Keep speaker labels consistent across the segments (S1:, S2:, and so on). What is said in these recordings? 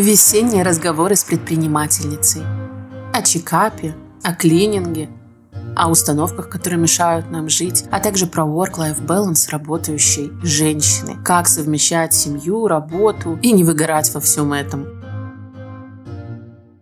S1: Весенние разговоры с предпринимательницей. О чекапе, о клининге, о установках, которые мешают нам жить, а также про work-life balance работающей женщины. Как совмещать семью, работу и не выгорать во всем этом.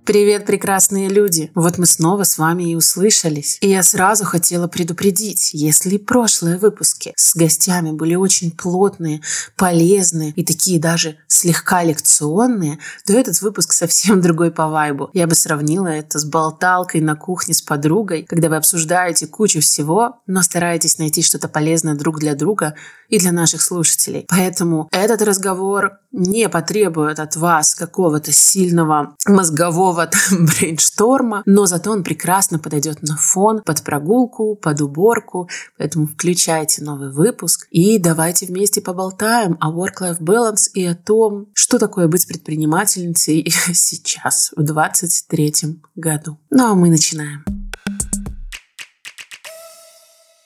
S1: Привет, прекрасные люди! Вот мы снова с вами и услышались. И я сразу хотела предупредить, если прошлые выпуски с гостями были очень плотные, полезные и такие даже слегка лекционные, то этот выпуск совсем другой по вайбу. Я бы сравнила это с болталкой на кухне с подругой, когда вы обсуждаете кучу всего, но стараетесь найти что-то полезное друг для друга и для наших слушателей. Поэтому этот разговор не потребует от вас какого-то сильного мозгового брейншторма, но зато он прекрасно подойдет на фон, под прогулку, под уборку. Поэтому включайте новый выпуск и давайте вместе поболтаем о work-life balance и о том, что такое быть предпринимательницей сейчас, в 23 году. Ну а мы начинаем.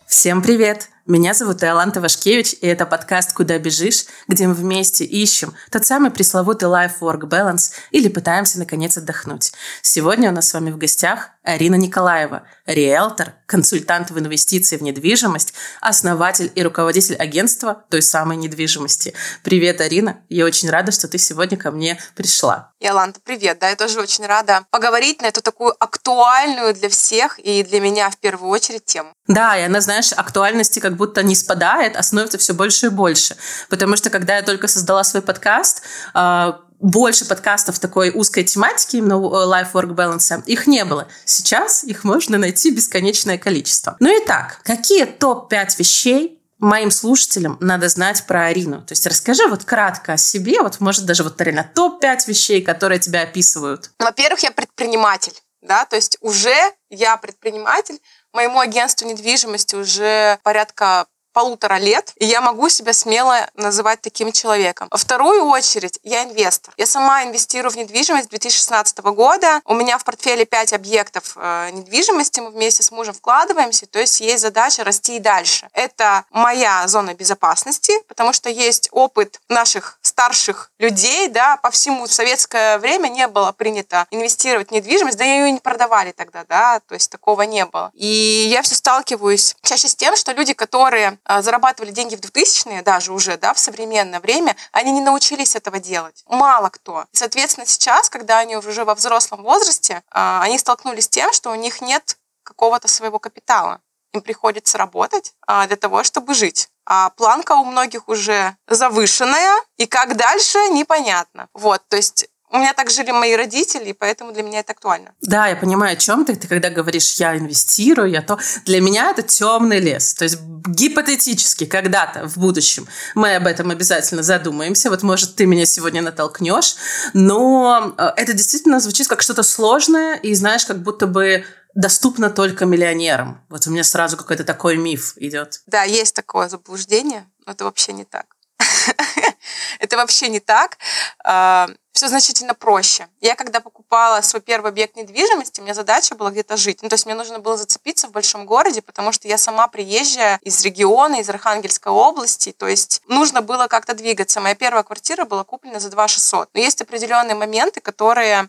S1: Всем привет! Меня зовут Иоланта Вашкевич, и это подкаст «Куда бежишь?», где мы вместе ищем тот самый пресловутый life-work balance или пытаемся, наконец, отдохнуть. Сегодня у нас с вами в гостях Арина Николаева, риэлтор, консультант в инвестиции в недвижимость, основатель и руководитель агентства той самой недвижимости. Привет, Арина. Я очень рада, что ты сегодня ко мне пришла.
S2: Иоланта, привет. Да, я тоже очень рада поговорить на эту такую актуальную для всех и для меня в первую очередь тему.
S1: Да, и она, знаешь, актуальности как будто не спадает, а становится все больше и больше. Потому что когда я только создала свой подкаст, а, больше подкастов такой узкой тематики, именно э, life-work balance, их не было. Сейчас их можно найти бесконечное количество. Ну и так, какие топ-5 вещей моим слушателям надо знать про Арину? То есть расскажи вот кратко о себе, вот может даже вот реально топ-5 вещей, которые тебя описывают.
S2: Во-первых, я предприниматель, да, то есть уже я предприниматель, моему агентству недвижимости уже порядка полутора лет, и я могу себя смело называть таким человеком. Во вторую очередь, я инвестор. Я сама инвестирую в недвижимость с 2016 года. У меня в портфеле 5 объектов э, недвижимости, мы вместе с мужем вкладываемся, то есть есть задача расти и дальше. Это моя зона безопасности, потому что есть опыт наших старших людей, да, по всему в советское время не было принято инвестировать в недвижимость, да ее не продавали тогда, да, то есть такого не было. И я все сталкиваюсь чаще с тем, что люди, которые а, зарабатывали деньги в 2000-е, даже уже, да, в современное время, они не научились этого делать. Мало кто. И, соответственно, сейчас, когда они уже во взрослом возрасте, а, они столкнулись с тем, что у них нет какого-то своего капитала. Им приходится работать а, для того, чтобы жить. А планка у многих уже завышенная, и как дальше, непонятно. Вот, то есть у меня так жили мои родители, и поэтому для меня это актуально.
S1: Да, я понимаю, о чем ты. Ты когда говоришь, я инвестирую, я то... Для меня это темный лес. То есть гипотетически когда-то в будущем мы об этом обязательно задумаемся. Вот, может, ты меня сегодня натолкнешь. Но э, это действительно звучит как что-то сложное, и знаешь, как будто бы доступно только миллионерам. Вот у меня сразу какой-то такой миф идет.
S2: Да, есть такое заблуждение, но это вообще не так. Это вообще не так. А, Все значительно проще. Я когда покупала свой первый объект недвижимости, у меня задача была где-то жить. Ну, то есть мне нужно было зацепиться в большом городе, потому что я сама приезжая из региона, из Архангельской области. То есть нужно было как-то двигаться. Моя первая квартира была куплена за 2 600. Но есть определенные моменты, которые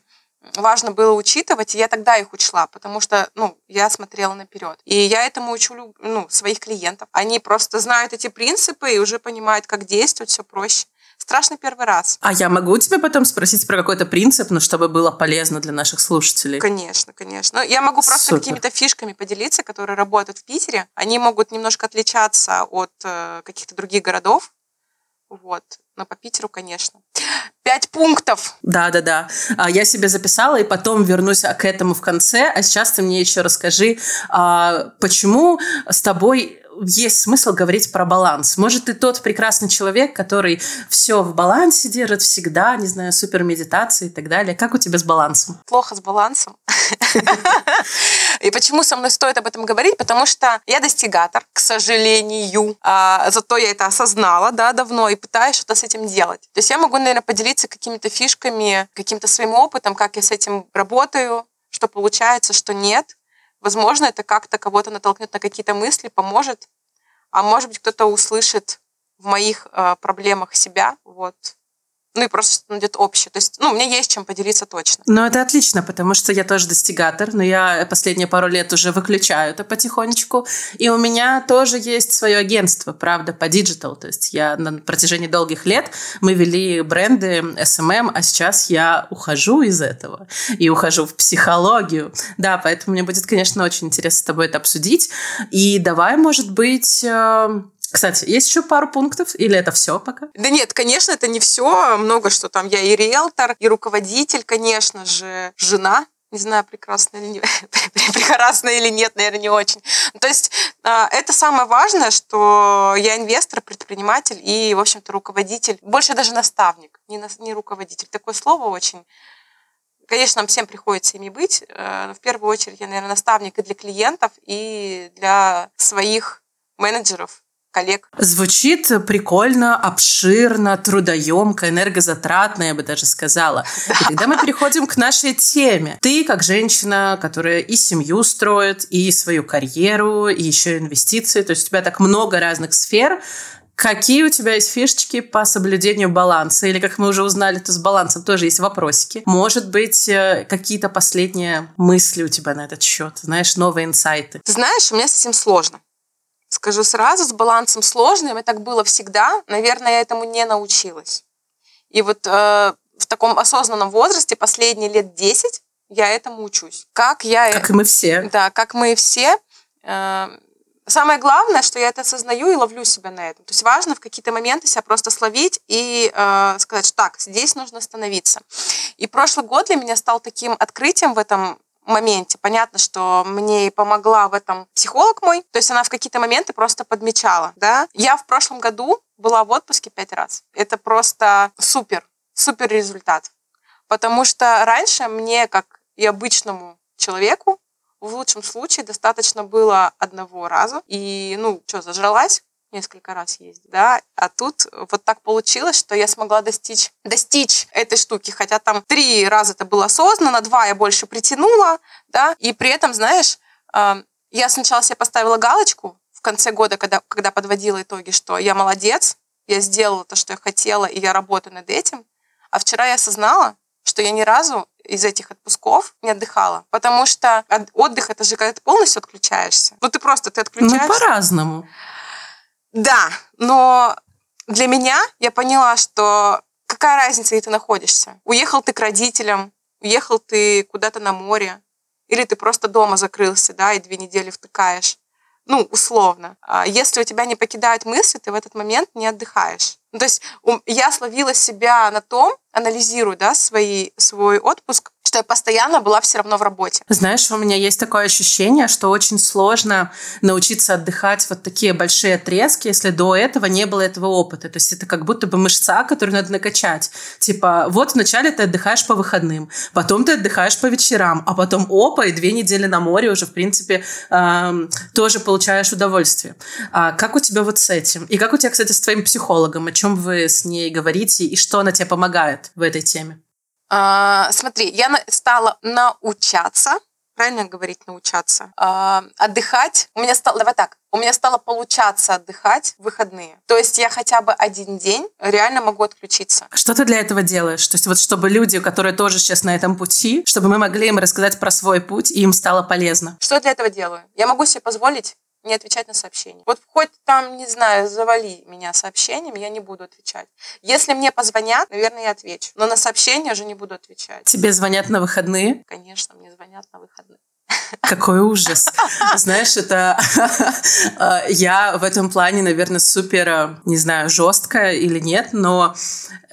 S2: важно было учитывать, и я тогда их учла, потому что, ну, я смотрела наперед. И я этому учу, ну, своих клиентов. Они просто знают эти принципы и уже понимают, как действовать, все проще. Страшно первый раз.
S1: А я могу тебя потом спросить про какой-то принцип, ну, чтобы было полезно для наших слушателей?
S2: Конечно, конечно. Я могу просто какими-то фишками поделиться, которые работают в Питере. Они могут немножко отличаться от э, каких-то других городов. Вот. Но по Питеру, конечно. Пять пунктов.
S1: Да, да, да. Я себе записала и потом вернусь к этому в конце. А сейчас ты мне еще расскажи, а, почему с тобой есть смысл говорить про баланс. Может, ты тот прекрасный человек, который все в балансе держит всегда, не знаю, супер медитации и так далее. Как у тебя с балансом?
S2: Плохо с балансом. И почему со мной стоит об этом говорить? Потому что я достигатор, к сожалению. А, зато я это осознала, да, давно и пытаюсь что-то с этим делать. То есть я могу, наверное, поделиться какими-то фишками, каким-то своим опытом, как я с этим работаю, что получается, что нет. Возможно, это как-то кого-то натолкнет на какие-то мысли, поможет. А может быть, кто-то услышит в моих э, проблемах себя. Вот. Ну и просто что найдет общее. То есть, ну, у меня есть чем поделиться точно.
S1: Ну, это отлично, потому что я тоже достигатор, но я последние пару лет уже выключаю это потихонечку. И у меня тоже есть свое агентство, правда, по диджитал. То есть я на протяжении долгих лет мы вели бренды SMM, а сейчас я ухожу из этого и ухожу в психологию. Да, поэтому мне будет, конечно, очень интересно с тобой это обсудить. И давай, может быть, э, кстати, есть еще пару пунктов, или это все пока?
S2: Да нет, конечно, это не все. Много что там. Я и риэлтор, и руководитель, конечно же, жена. Не знаю, прекрасная или, не, прекрасная или нет, наверное, не очень. То есть а, это самое важное, что я инвестор, предприниматель и, в общем-то, руководитель. Больше даже наставник, не, на, не руководитель. Такое слово очень Конечно, нам всем приходится ими быть. Э, но в первую очередь я, наверное, наставник и для клиентов, и для своих менеджеров, коллег.
S1: Звучит прикольно, обширно, трудоемко, энергозатратно, я бы даже сказала. Да. И тогда мы переходим к нашей теме. Ты, как женщина, которая и семью строит, и свою карьеру, и еще инвестиции, то есть у тебя так много разных сфер, Какие у тебя есть фишечки по соблюдению баланса? Или, как мы уже узнали, то с балансом тоже есть вопросики. Может быть, э, какие-то последние мысли у тебя на этот счет? Знаешь, новые инсайты?
S2: Ты знаешь, у меня с этим сложно. Скажу сразу, с балансом сложным, и так было всегда. Наверное, я этому не научилась. И вот э, в таком осознанном возрасте, последние лет 10, я этому учусь. Как я...
S1: Как и мы все.
S2: Да, как мы все. Э, самое главное, что я это осознаю и ловлю себя на этом. То есть важно в какие-то моменты себя просто словить и э, сказать, что так, здесь нужно остановиться. И прошлый год для меня стал таким открытием в этом моменте. Понятно, что мне и помогла в этом психолог мой. То есть она в какие-то моменты просто подмечала. Да? Я в прошлом году была в отпуске пять раз. Это просто супер, супер результат. Потому что раньше мне, как и обычному человеку, в лучшем случае достаточно было одного раза. И, ну, что, зажралась? Несколько раз ездить, да, а тут вот так получилось, что я смогла достичь, достичь этой штуки, хотя там три раза это было осознанно, два я больше притянула, да, и при этом, знаешь, я сначала себе поставила галочку в конце года, когда, когда подводила итоги, что я молодец, я сделала то, что я хотела, и я работаю над этим, а вчера я осознала, что я ни разу из этих отпусков не отдыхала. Потому что отдых это же когда ты полностью отключаешься. Ну, ты просто ты отключаешься.
S1: Ну, по-разному.
S2: Да, но для меня я поняла, что какая разница, где ты находишься. Уехал ты к родителям, уехал ты куда-то на море, или ты просто дома закрылся, да, и две недели втыкаешь. Ну, условно. А если у тебя не покидают мысли, ты в этот момент не отдыхаешь. Ну, то есть я словила себя на том, анализирую, да, свои, свой отпуск, что я постоянно была все равно в работе.
S1: Знаешь, у меня есть такое ощущение, что очень сложно научиться отдыхать вот такие большие отрезки, если до этого не было этого опыта. То есть это как будто бы мышца, которую надо накачать. Типа, вот вначале ты отдыхаешь по выходным, потом ты отдыхаешь по вечерам, а потом опа, и две недели на море уже, в принципе, эм, тоже получаешь удовольствие. А как у тебя вот с этим? И как у тебя, кстати, с твоим психологом? О чем вы с ней говорите и что она тебе помогает в этой теме?
S2: А, смотри, я стала научаться, правильно говорить научаться, а, отдыхать. У меня стало, давай так, у меня стало получаться отдыхать в выходные. То есть я хотя бы один день реально могу отключиться.
S1: Что ты для этого делаешь? То есть вот чтобы люди, которые тоже сейчас на этом пути, чтобы мы могли им рассказать про свой путь, и им стало полезно.
S2: Что я для этого делаю? Я могу себе позволить не отвечать на сообщения. Вот хоть там, не знаю, завали меня сообщениями, я не буду отвечать. Если мне позвонят, наверное, я отвечу. Но на сообщения уже не буду отвечать.
S1: Тебе звонят на выходные?
S2: Конечно, мне звонят на выходные.
S1: Какой ужас. Знаешь, это э, я в этом плане, наверное, супер, э, не знаю, жесткая или нет, но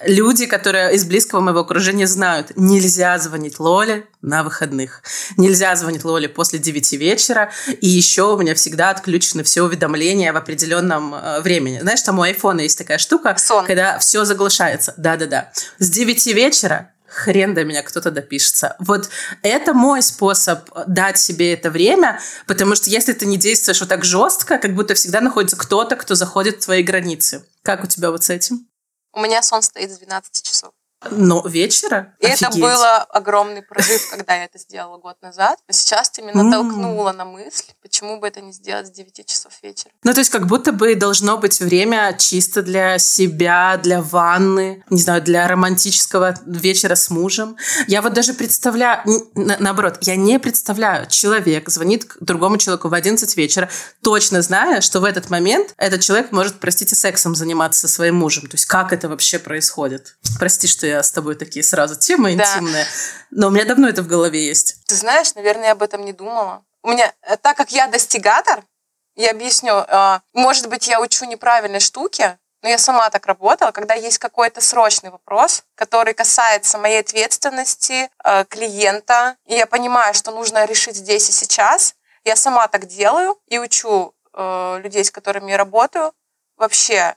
S1: люди, которые из близкого моего окружения знают, нельзя звонить Лоле на выходных. Нельзя звонить Лоле после 9 вечера. И еще у меня всегда отключены все уведомления в определенном э, времени. Знаешь, там у айфона есть такая штука,
S2: Сон.
S1: когда все заглушается. Да-да-да. С 9 вечера хрен до меня кто-то допишется. Вот это мой способ дать себе это время, потому что если ты не действуешь вот так жестко, как будто всегда находится кто-то, кто заходит в твои границы. Как у тебя вот с этим?
S2: У меня сон стоит с 12 часов.
S1: Но вечера?
S2: И Офигеть. это было огромный прорыв, когда я это сделала год назад. Но сейчас ты меня натолкнула на мысль, почему бы это не сделать с 9 часов вечера.
S1: Ну, то есть как будто бы должно быть время чисто для себя, для ванны, не знаю, для романтического вечера с мужем. Я вот даже представляю, наоборот, я не представляю, человек звонит другому человеку в 11 вечера, точно зная, что в этот момент этот человек может, простите, сексом заниматься со своим мужем. То есть как это вообще происходит? Прости, что я с тобой такие сразу темы да. интимные, но у меня давно это в голове есть.
S2: Ты знаешь, наверное, я об этом не думала. У меня, э, так как я достигатор, я объясню, э, может быть, я учу неправильной штуки, но я сама так работала, когда есть какой-то срочный вопрос, который касается моей ответственности, э, клиента, и я понимаю, что нужно решить здесь и сейчас, я сама так делаю и учу людей, с которыми я работаю, вообще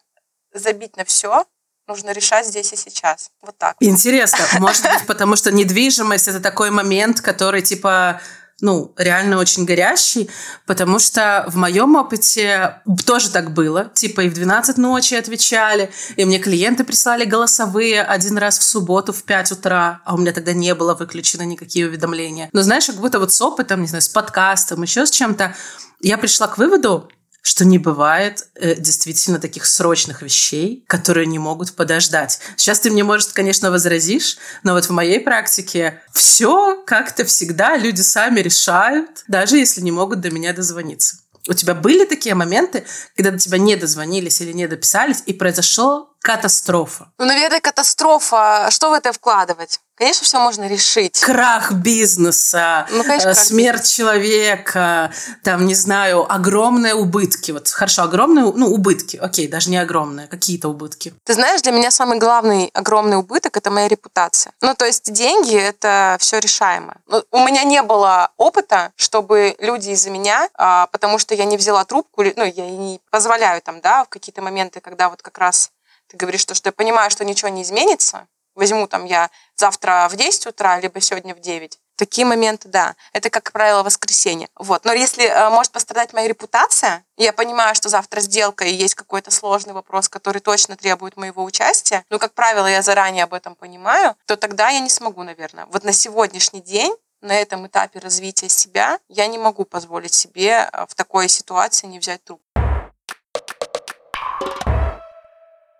S2: забить на все, нужно решать здесь и сейчас. Вот так.
S1: Интересно. Может быть, потому что недвижимость – это такой момент, который, типа, ну, реально очень горящий, потому что в моем опыте тоже так было. Типа и в 12 ночи отвечали, и мне клиенты прислали голосовые один раз в субботу в 5 утра, а у меня тогда не было выключено никакие уведомления. Но знаешь, как будто вот с опытом, не знаю, с подкастом, еще с чем-то, я пришла к выводу, что не бывает э, действительно таких срочных вещей, которые не могут подождать. Сейчас ты мне, может, конечно, возразишь, но вот в моей практике все как-то всегда люди сами решают, даже если не могут до меня дозвониться. У тебя были такие моменты, когда до тебя не дозвонились или не дописались, и произошел катастрофа?
S2: Ну, наверное, катастрофа. Что в это вкладывать? Конечно, все можно решить.
S1: Крах бизнеса, ну, конечно, крах смерть бизнеса. человека, там, не знаю, огромные убытки. Вот хорошо, огромные, ну, убытки, окей, даже не огромные, какие-то убытки.
S2: Ты знаешь, для меня самый главный огромный убыток – это моя репутация. Ну, то есть деньги – это все решаемо. Ну, у меня не было опыта, чтобы люди из-за меня, а, потому что я не взяла трубку, ну, я не позволяю там, да, в какие-то моменты, когда вот как раз ты говоришь, то, что я понимаю, что ничего не изменится, возьму там я завтра в 10 утра, либо сегодня в 9, Такие моменты, да. Это, как правило, воскресенье. Вот. Но если э, может пострадать моя репутация, я понимаю, что завтра сделка и есть какой-то сложный вопрос, который точно требует моего участия, но, как правило, я заранее об этом понимаю, то тогда я не смогу, наверное. Вот на сегодняшний день на этом этапе развития себя я не могу позволить себе э, в такой ситуации не взять трубку.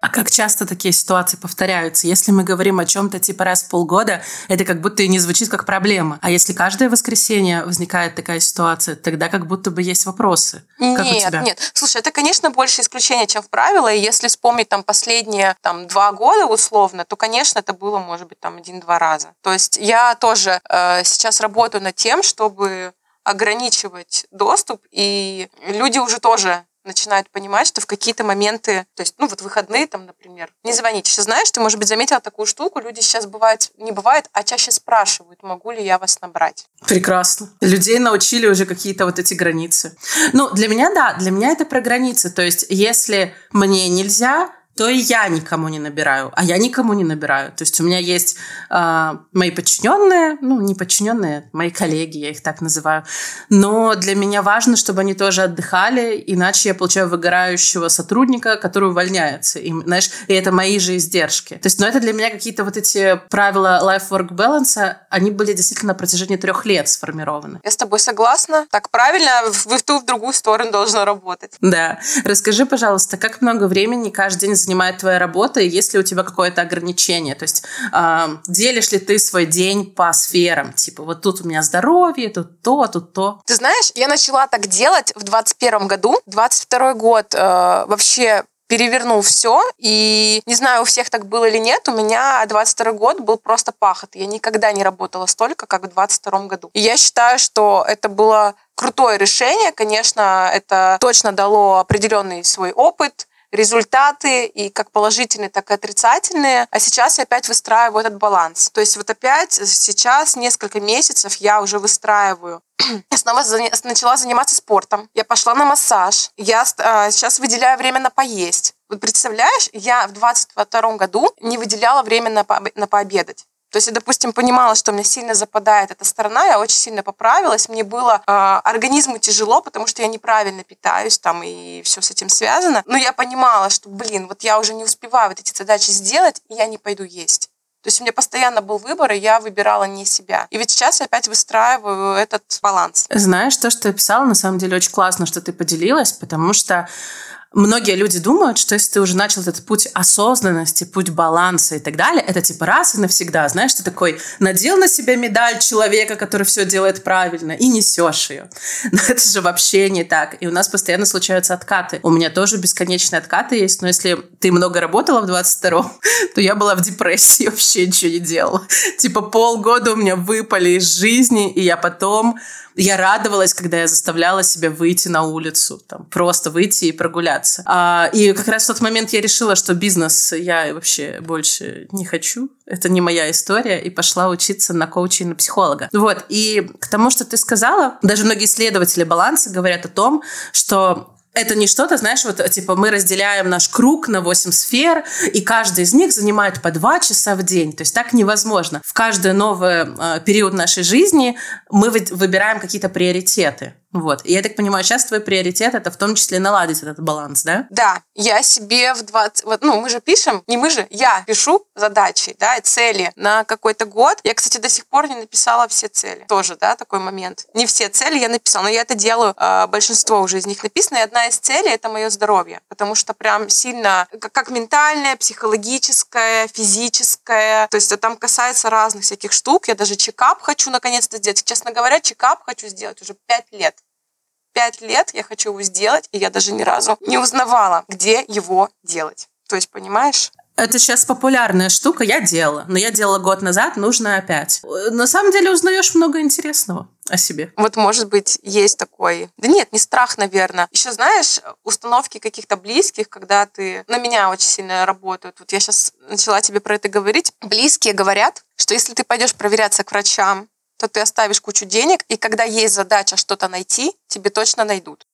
S1: А как часто такие ситуации повторяются? Если мы говорим о чем-то типа раз в полгода, это как будто и не звучит как проблема. А если каждое воскресенье возникает такая ситуация, тогда как будто бы есть вопросы. Как
S2: нет, нет. Слушай, это, конечно, больше исключение, чем в правило. И если вспомнить там последние там, два года условно, то, конечно, это было, может быть, там один-два раза. То есть я тоже э, сейчас работаю над тем, чтобы ограничивать доступ, и люди уже тоже начинают понимать, что в какие-то моменты, то есть, ну, вот выходные там, например, не звоните. Сейчас знаешь, ты, может быть, заметила такую штуку, люди сейчас бывают, не бывает, а чаще спрашивают, могу ли я вас набрать.
S1: Прекрасно. Людей научили уже какие-то вот эти границы. Ну, для меня, да, для меня это про границы. То есть, если мне нельзя, то и я никому не набираю, а я никому не набираю. То есть у меня есть э, мои подчиненные, ну, не подчиненные, мои коллеги, я их так называю. Но для меня важно, чтобы они тоже отдыхали, иначе я получаю выгорающего сотрудника, который увольняется. И, знаешь, и это мои же издержки. То есть, ну, это для меня какие-то вот эти правила life-work balance, они были действительно на протяжении трех лет сформированы.
S2: Я с тобой согласна. Так правильно, в ту, в другую сторону должно работать.
S1: Да. Расскажи, пожалуйста, как много времени каждый день занимает твоя работа, и есть ли у тебя какое-то ограничение? То есть э, делишь ли ты свой день по сферам? Типа вот тут у меня здоровье, тут то, тут то.
S2: Ты знаешь, я начала так делать в 21 году. 22 год э, вообще перевернул все. И не знаю, у всех так было или нет, у меня 22 год был просто пахот. Я никогда не работала столько, как в 22 году. И я считаю, что это было крутое решение. Конечно, это точно дало определенный свой опыт, результаты, и как положительные, так и отрицательные. А сейчас я опять выстраиваю этот баланс. То есть вот опять сейчас несколько месяцев я уже выстраиваю я снова начала заниматься спортом. Я пошла на массаж. Я э, сейчас выделяю время на поесть. Вот представляешь, я в 22 году не выделяла время на, по на пообедать. То есть я, допустим, понимала, что меня сильно западает эта сторона, я очень сильно поправилась, мне было э, организму тяжело, потому что я неправильно питаюсь там и все с этим связано. Но я понимала, что, блин, вот я уже не успеваю вот эти задачи сделать, и я не пойду есть. То есть у меня постоянно был выбор, и я выбирала не себя. И ведь сейчас я опять выстраиваю этот баланс.
S1: Знаешь, то, что я писала, на самом деле очень классно, что ты поделилась, потому что Многие люди думают, что если ты уже начал этот путь осознанности, путь баланса и так далее, это типа раз и навсегда. Знаешь, ты такой надел на себя медаль человека, который все делает правильно, и несешь ее. Но это же вообще не так. И у нас постоянно случаются откаты. У меня тоже бесконечные откаты есть, но если ты много работала в 22-м, то я была в депрессии, вообще ничего не делала. Типа полгода у меня выпали из жизни, и я потом я радовалась, когда я заставляла себя выйти на улицу, там, просто выйти и прогуляться. А, и как раз в тот момент я решила, что бизнес я вообще больше не хочу. Это не моя история. И пошла учиться на коуча и на психолога. Вот. И к тому, что ты сказала, даже многие исследователи баланса говорят о том, что это не что-то, знаешь, вот типа мы разделяем наш круг на 8 сфер, и каждый из них занимает по 2 часа в день. То есть так невозможно. В каждый новый э, период нашей жизни мы выбираем какие-то приоритеты. Вот. И я так понимаю, сейчас твой приоритет это в том числе наладить этот баланс, да?
S2: Да. Я себе в 20... Вот, ну, мы же пишем, не мы же, я пишу задачи, да, и цели на какой-то год. Я, кстати, до сих пор не написала все цели. Тоже, да, такой момент. Не все цели я написала, но я это делаю, э, большинство уже из них написано. И одна из целей — это мое здоровье. Потому что прям сильно, как, как ментальное, психологическое, физическое. То есть это там касается разных всяких штук. Я даже чекап хочу наконец-то сделать. Честно говоря, чекап хочу сделать уже пять лет пять лет я хочу его сделать, и я даже ни разу не узнавала, где его делать. То есть, понимаешь?
S1: Это сейчас популярная штука, я делала. Но я делала год назад, нужно опять. На самом деле узнаешь много интересного о себе.
S2: Вот, может быть, есть такой... Да нет, не страх, наверное. Еще, знаешь, установки каких-то близких, когда ты... На меня очень сильно работают. Вот я сейчас начала тебе про это говорить. Близкие говорят, что если ты пойдешь проверяться к врачам, то ты оставишь кучу денег, и когда есть задача что-то найти, тебе точно найдут.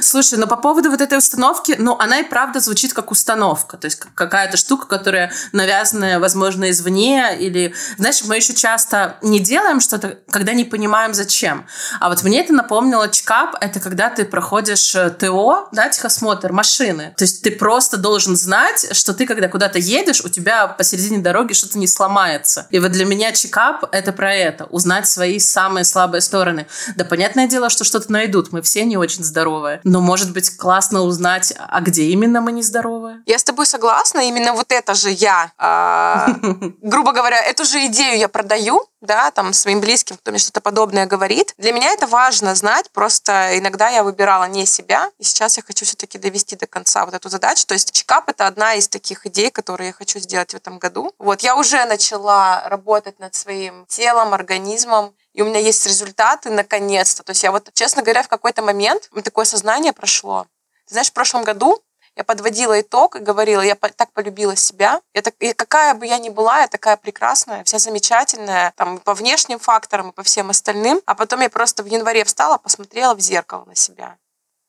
S1: Слушай, но по поводу вот этой установки, ну, она и правда звучит как установка. То есть какая-то штука, которая навязанная, возможно, извне. Или, знаешь, мы еще часто не делаем что-то, когда не понимаем, зачем. А вот мне это напомнило чекап. Это когда ты проходишь э, ТО, да, техосмотр машины. То есть ты просто должен знать, что ты, когда куда-то едешь, у тебя посередине дороги что-то не сломается. И вот для меня чекап — это про это. Узнать свои самые слабые стороны. Да, понятное дело, что что-то найдут. Мы все не очень здоровы нездоровая. Но, может быть, классно узнать, а где именно мы нездоровые.
S2: Я с тобой согласна. Именно вот это же я, э, грубо говоря, эту же идею я продаю, да, там, своим близким, кто мне что-то подобное говорит. Для меня это важно знать, просто иногда я выбирала не себя, и сейчас я хочу все-таки довести до конца вот эту задачу. То есть чекап — это одна из таких идей, которые я хочу сделать в этом году. Вот, я уже начала работать над своим телом, организмом, и у меня есть результаты наконец-то. То есть я вот, честно говоря, в какой-то момент такое сознание прошло. Ты знаешь, в прошлом году я подводила итог и говорила, я так полюбила себя. Я так, и какая бы я ни была, я такая прекрасная, вся замечательная, там, по внешним факторам и по всем остальным. А потом я просто в январе встала, посмотрела в зеркало на себя.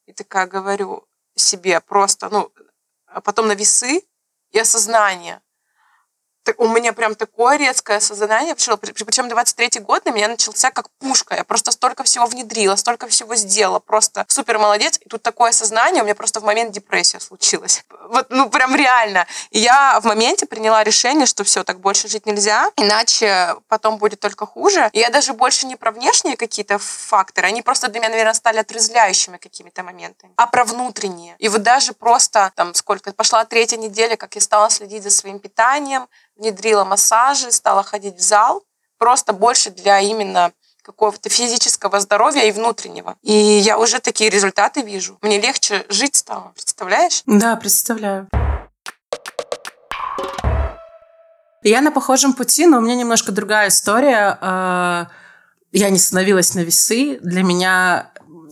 S2: И такая говорю себе просто, ну, а потом на весы и осознание у меня прям такое резкое осознание пришло. Причем 23-й год на меня начался как пушка. Я просто столько всего внедрила, столько всего сделала. Просто супер молодец. И тут такое осознание у меня просто в момент депрессия случилась. Вот, ну, прям реально. И я в моменте приняла решение, что все, так больше жить нельзя, иначе потом будет только хуже. И я даже больше не про внешние какие-то факторы, они просто для меня, наверное, стали отрезвляющими какими-то моментами, а про внутренние. И вот даже просто, там, сколько, пошла третья неделя, как я стала следить за своим питанием, внедрила массажи, стала ходить в зал, просто больше для именно какого-то физического здоровья и внутреннего. И я уже такие результаты вижу. Мне легче жить стало, представляешь?
S1: Да, представляю. Я на похожем пути, но у меня немножко другая история. А, я не становилась на весы. Для меня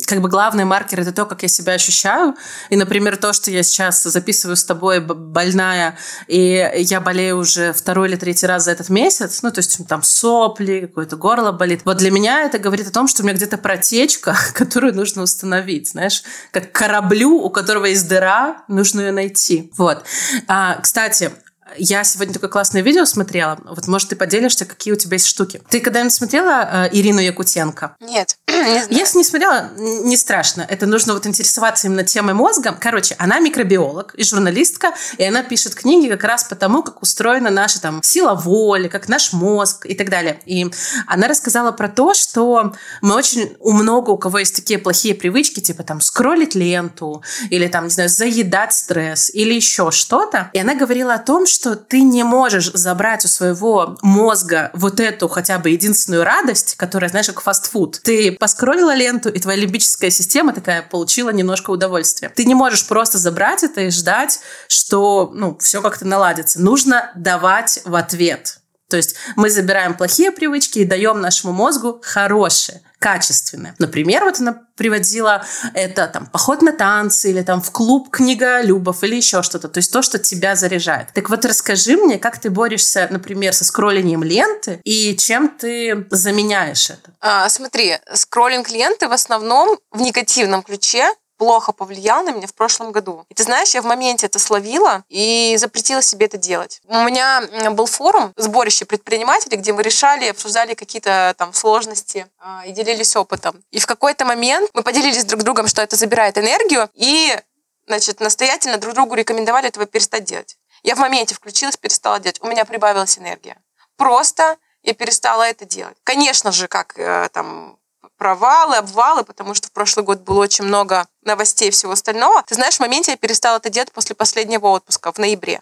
S1: как бы главный маркер это то, как я себя ощущаю. И, например, то, что я сейчас записываю с тобой больная, и я болею уже второй или третий раз за этот месяц, ну, то есть там сопли, какое-то горло болит. Вот для меня это говорит о том, что у меня где-то протечка, которую нужно установить, знаешь, как кораблю, у которого есть дыра, нужно ее найти. Вот. А, кстати, я сегодня такое классное видео смотрела. Вот, может, ты поделишься, какие у тебя есть штуки. Ты когда-нибудь смотрела э, Ирину Якутенко?
S2: Нет.
S1: Не Если не смотрела, не страшно. Это нужно вот интересоваться именно темой мозга. Короче, она микробиолог и журналистка, и она пишет книги как раз по тому, как устроена наша там сила воли, как наш мозг и так далее. И она рассказала про то, что мы очень у много у кого есть такие плохие привычки, типа там скроллить ленту или там, не знаю, заедать стресс или еще что-то. И она говорила о том, что ты не можешь забрать у своего мозга вот эту хотя бы единственную радость, которая, знаешь, как фастфуд. Ты поскроллила ленту, и твоя лимбическая система такая получила немножко удовольствия. Ты не можешь просто забрать это и ждать, что ну, все как-то наладится. Нужно давать в ответ. То есть мы забираем плохие привычки и даем нашему мозгу хорошие, качественные. Например, вот она приводила это там поход на танцы или там в клуб книга Любов или еще что-то. То есть то, что тебя заряжает. Так вот расскажи мне, как ты борешься, например, со скроллением ленты и чем ты заменяешь это?
S2: А, смотри, скроллинг ленты в основном в негативном ключе плохо повлиял на меня в прошлом году. И ты знаешь, я в моменте это словила и запретила себе это делать. У меня был форум, сборище предпринимателей, где мы решали, обсуждали какие-то там сложности э, и делились опытом. И в какой-то момент мы поделились друг с другом, что это забирает энергию, и значит, настоятельно друг другу рекомендовали этого перестать делать. Я в моменте включилась, перестала делать. У меня прибавилась энергия. Просто я перестала это делать. Конечно же, как э, там провалы, обвалы, потому что в прошлый год было очень много новостей и всего остального. Ты знаешь, в моменте я перестала это делать после последнего отпуска в ноябре.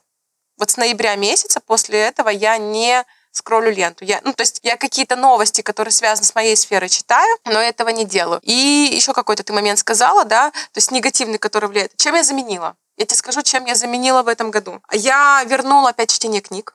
S2: Вот с ноября месяца после этого я не скроллю ленту. Я, ну, то есть я какие-то новости, которые связаны с моей сферой, читаю, но этого не делаю. И еще какой-то ты момент сказала, да, то есть негативный, который влияет. Чем я заменила? Я тебе скажу, чем я заменила в этом году. Я вернула опять чтение книг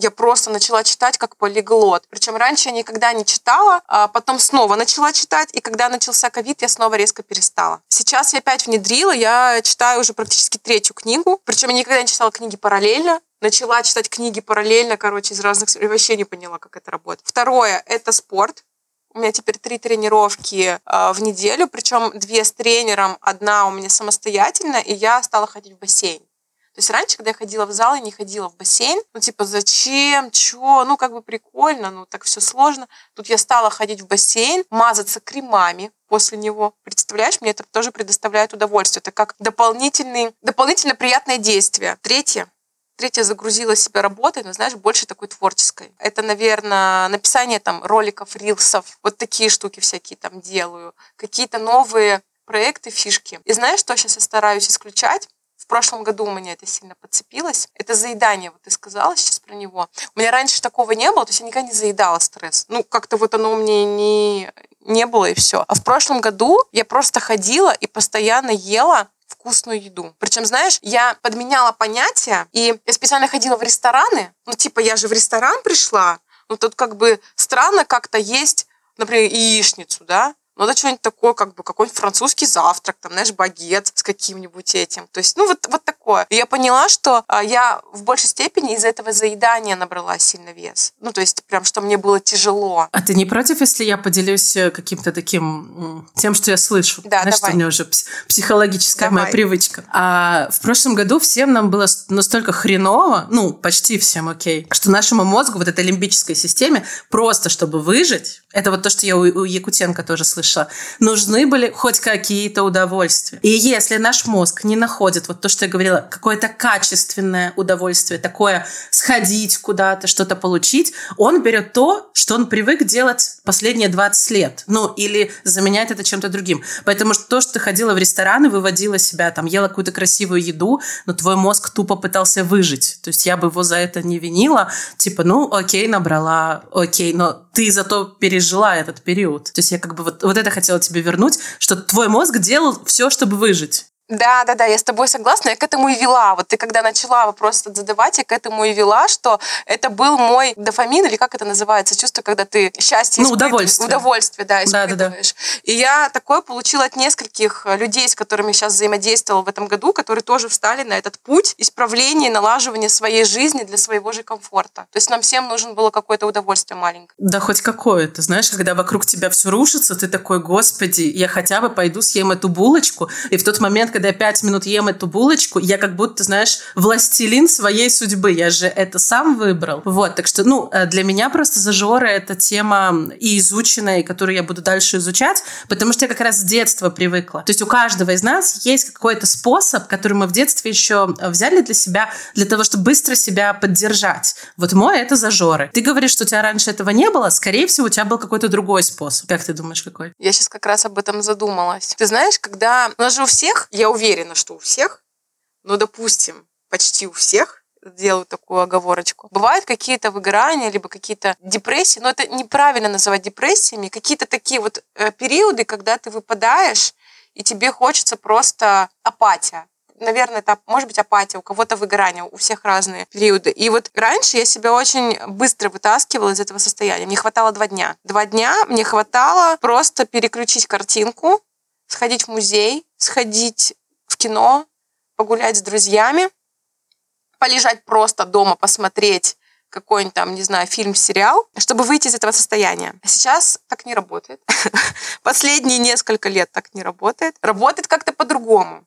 S2: я просто начала читать как полиглот. Причем раньше я никогда не читала, а потом снова начала читать, и когда начался ковид, я снова резко перестала. Сейчас я опять внедрила, я читаю уже практически третью книгу, причем я никогда не читала книги параллельно, начала читать книги параллельно, короче, из разных... Я вообще не поняла, как это работает. Второе — это спорт. У меня теперь три тренировки э, в неделю, причем две с тренером, одна у меня самостоятельная, и я стала ходить в бассейн. То есть раньше, когда я ходила в зал, я не ходила в бассейн. Ну, типа, зачем? Чё? Ну, как бы прикольно, ну, так все сложно. Тут я стала ходить в бассейн, мазаться кремами после него. Представляешь, мне это тоже предоставляет удовольствие. Это как дополнительный, дополнительно приятное действие. Третье. Третье загрузила себя работой, но, знаешь, больше такой творческой. Это, наверное, написание там роликов, рилсов. Вот такие штуки всякие там делаю. Какие-то новые проекты, фишки. И знаешь, что сейчас я стараюсь исключать? Прошлом году у меня это сильно подцепилось. Это заедание, вот ты сказала сейчас про него. У меня раньше такого не было, то есть я никогда не заедала стресс. Ну, как-то вот оно у меня не, не было и все. А в прошлом году я просто ходила и постоянно ела вкусную еду. Причем, знаешь, я подменяла понятия, и я специально ходила в рестораны. Ну, типа, я же в ресторан пришла, ну, тут как бы странно как-то есть, например, яичницу, да, ну, это что-нибудь такое, как бы какой-нибудь французский завтрак, там, знаешь, багет с каким-нибудь этим. То есть, ну, вот, вот такое. И я поняла, что а, я в большей степени из-за этого заедания набрала сильно вес. Ну, то есть, прям, что мне было тяжело.
S1: А ты не против, если я поделюсь э, каким-то таким, тем, что я слышу? Да, Знаешь, давай. что у меня уже психологическая давай. моя привычка. А в прошлом году всем нам было настолько хреново, ну, почти всем окей, что нашему мозгу, вот этой лимбической системе, просто чтобы выжить, это вот то, что я у, у Якутенко тоже слышала. Нужны были хоть какие-то удовольствия. И если наш мозг не находит, вот то, что я говорила, какое-то качественное удовольствие, такое сходить куда-то, что-то получить, он берет то, что он привык делать последние 20 лет. Ну, или заменяет это чем-то другим. Поэтому то, что ты ходила в рестораны, выводила себя, там, ела какую-то красивую еду, но твой мозг тупо пытался выжить. То есть я бы его за это не винила. Типа, ну, окей, набрала, окей, но ты зато пережила этот период. То есть я как бы вот, вот это хотела тебе вернуть, что твой мозг делал все, чтобы выжить.
S2: Да, да, да, я с тобой согласна, я к этому и вела. Вот ты когда начала вопрос задавать, я к этому и вела, что это был мой дофамин, или как это называется, чувство, когда ты счастье
S1: ну, удовольствие.
S2: удовольствие, да, испытываешь. Да, да, да. И я такое получила от нескольких людей, с которыми я сейчас взаимодействовала в этом году, которые тоже встали на этот путь исправления, налаживания своей жизни для своего же комфорта. То есть нам всем нужно было какое-то удовольствие маленькое.
S1: Да, хоть какое-то. Знаешь, когда вокруг тебя все рушится, ты такой, господи, я хотя бы пойду съем эту булочку. И в тот момент, когда я пять минут ем эту булочку, я как будто, знаешь, властелин своей судьбы. Я же это сам выбрал. Вот, так что, ну, э, для меня просто зажоры — это тема и изученная, и которую я буду дальше изучать, потому что я как раз с детства привыкла. То есть у каждого из нас есть какой-то способ, который мы в детстве еще взяли для себя, для того, чтобы быстро себя поддержать. Вот мой — это зажоры. Ты говоришь, что у тебя раньше этого не было, скорее всего, у тебя был какой-то другой способ. Как ты думаешь, какой?
S2: Я сейчас как раз об этом задумалась. Ты знаешь, когда... У нас же у всех, я уверена, что у всех, но, допустим, почти у всех, делаю такую оговорочку. Бывают какие-то выгорания, либо какие-то депрессии, но это неправильно называть депрессиями, какие-то такие вот э, периоды, когда ты выпадаешь, и тебе хочется просто апатия наверное, это может быть апатия, у кого-то выгорание, у всех разные периоды. И вот раньше я себя очень быстро вытаскивала из этого состояния. Мне хватало два дня. Два дня мне хватало просто переключить картинку, сходить в музей, сходить кино, погулять с друзьями, полежать просто дома, посмотреть какой-нибудь там, не знаю, фильм, сериал, чтобы выйти из этого состояния. Сейчас так не работает. Последние несколько лет так не работает. Работает как-то по-другому.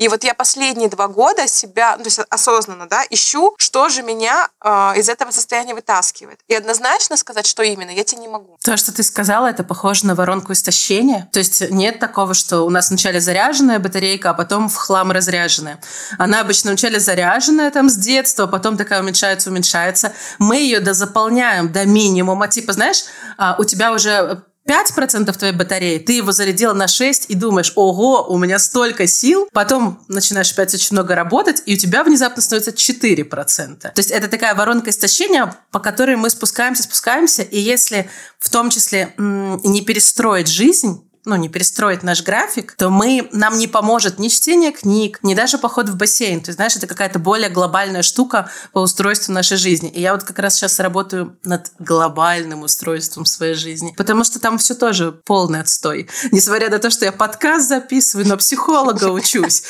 S2: И вот я последние два года себя, ну, то есть осознанно, да, ищу, что же меня э, из этого состояния вытаскивает. И однозначно сказать, что именно, я тебе не могу.
S1: То, что ты сказала, это похоже на воронку истощения. То есть нет такого, что у нас вначале заряженная батарейка, а потом в хлам разряженная. Она обычно вначале заряженная там с детства, потом такая уменьшается, уменьшается. Мы ее дозаполняем до минимума. Типа, знаешь, а, у тебя уже 5% твоей батареи, ты его зарядила на 6 и думаешь, ого, у меня столько сил. Потом начинаешь опять очень много работать, и у тебя внезапно становится 4%. То есть это такая воронка истощения, по которой мы спускаемся, спускаемся, и если в том числе не перестроить жизнь, ну, не перестроить наш график, то мы, нам не поможет ни чтение книг, ни даже поход в бассейн. То есть, знаешь, это какая-то более глобальная штука по устройству нашей жизни. И я вот как раз сейчас работаю над глобальным устройством своей жизни, потому что там все тоже полный отстой. Несмотря на то, что я подкаст записываю, но психолога учусь.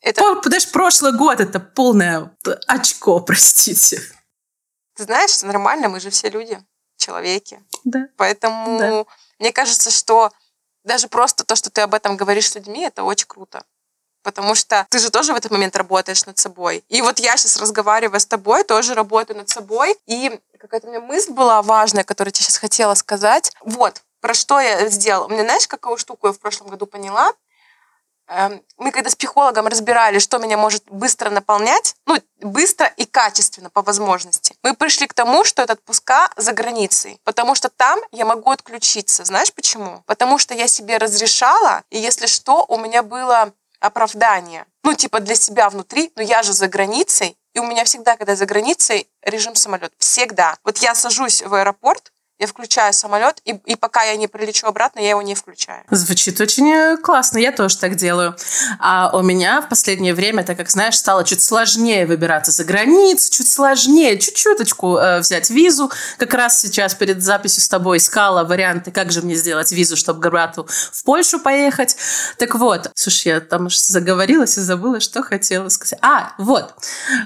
S1: Это... Знаешь, прошлый год это полное очко, простите.
S2: Ты знаешь, нормально, мы же все люди, человеки.
S1: Да.
S2: Поэтому да. мне кажется, что даже просто то, что ты об этом говоришь с людьми, это очень круто. Потому что ты же тоже в этот момент работаешь над собой. И вот я сейчас разговариваю с тобой, тоже работаю над собой. И какая-то у меня мысль была важная, которую я сейчас хотела сказать. Вот, про что я сделала. Меня, знаешь, какую штуку я в прошлом году поняла? Эм, мы когда с психологом разбирали, что меня может быстро наполнять, ну, быстро и качественно по возможности, мы пришли к тому, что это отпуска за границей. Потому что там я могу отключиться. Знаешь почему? Потому что я себе разрешала, и если что, у меня было оправдание. Ну, типа для себя внутри, но я же за границей, и у меня всегда, когда за границей, режим самолет. Всегда. Вот я сажусь в аэропорт, я включаю самолет, и, и пока я не прилечу обратно, я его не включаю.
S1: Звучит очень э, классно, я тоже так делаю. А у меня в последнее время, так как, знаешь, стало чуть сложнее выбираться за границу, чуть сложнее, чуть-чуточку э, взять визу. Как раз сейчас перед записью с тобой искала варианты, как же мне сделать визу, чтобы к брату в Польшу поехать. Так вот, слушай, я там уж заговорилась и забыла, что хотела сказать. А, вот,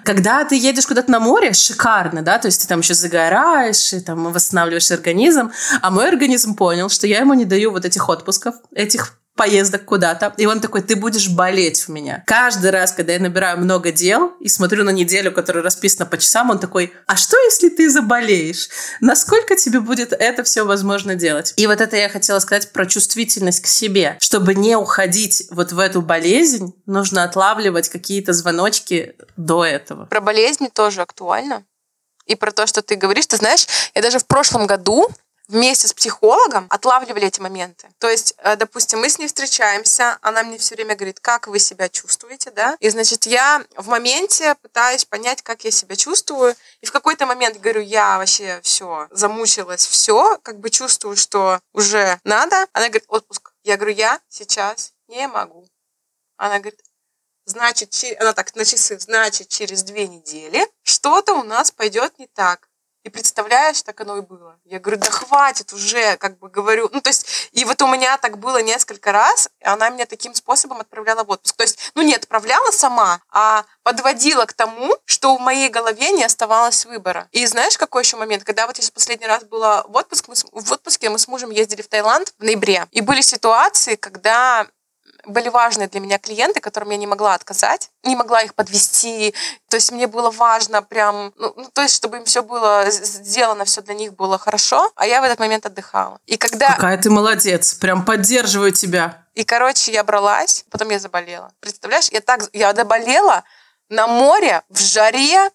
S1: когда ты едешь куда-то на море, шикарно, да, то есть ты там еще загораешь, и там восстанавливаешь организм, а мой организм понял, что я ему не даю вот этих отпусков, этих поездок куда-то. И он такой, ты будешь болеть в меня. Каждый раз, когда я набираю много дел и смотрю на неделю, которая расписана по часам, он такой, а что, если ты заболеешь? Насколько тебе будет это все возможно делать? И вот это я хотела сказать про чувствительность к себе. Чтобы не уходить вот в эту болезнь, нужно отлавливать какие-то звоночки до этого.
S2: Про болезни тоже актуально и про то, что ты говоришь. Ты знаешь, я даже в прошлом году вместе с психологом отлавливали эти моменты. То есть, э, допустим, мы с ней встречаемся, она мне все время говорит, как вы себя чувствуете, да? И, значит, я в моменте пытаюсь понять, как я себя чувствую. И в какой-то момент говорю, я вообще все, замучилась, все, как бы чувствую, что уже надо. Она говорит, отпуск. Я говорю, я сейчас не могу. Она говорит, значит, она так на часы, значит, через две недели что-то у нас пойдет не так. И представляешь, так оно и было. Я говорю, да хватит уже, как бы говорю. Ну, то есть, и вот у меня так было несколько раз, и она меня таким способом отправляла в отпуск. То есть, ну, не отправляла сама, а подводила к тому, что в моей голове не оставалось выбора. И знаешь, какой еще момент? Когда вот я последний раз была в отпуск, мы с, в отпуске мы с мужем ездили в Таиланд в ноябре, и были ситуации, когда были важные для меня клиенты, которым я не могла отказать, не могла их подвести. То есть мне было важно прям, ну, ну то есть чтобы им все было сделано, все для них было хорошо, а я в этот момент отдыхала.
S1: И когда... Какая ты молодец, прям поддерживаю тебя.
S2: И, короче, я бралась, потом я заболела. Представляешь, я так, я доболела на море, в жаре.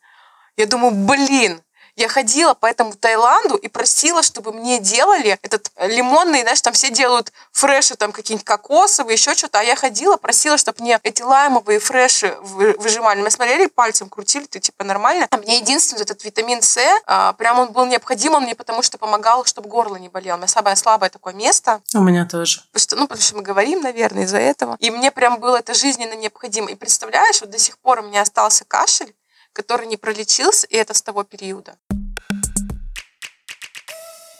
S2: Я думаю, блин, я ходила по этому Таиланду и просила, чтобы мне делали этот лимонный, знаешь, там все делают фреши, там какие-нибудь кокосовые, еще что-то, а я ходила, просила, чтобы мне эти лаймовые фреши выжимали. Мы смотрели, пальцем крутили, ты типа нормально. А мне единственный этот витамин С, а, прям он был необходим, он мне потому что помогал, чтобы горло не болело. У меня самое слабое такое место.
S1: У меня тоже.
S2: Потому что, ну, потому что мы говорим, наверное, из-за этого. И мне прям было это жизненно необходимо. И представляешь, вот до сих пор у меня остался кашель, который не пролечился, и это с того периода.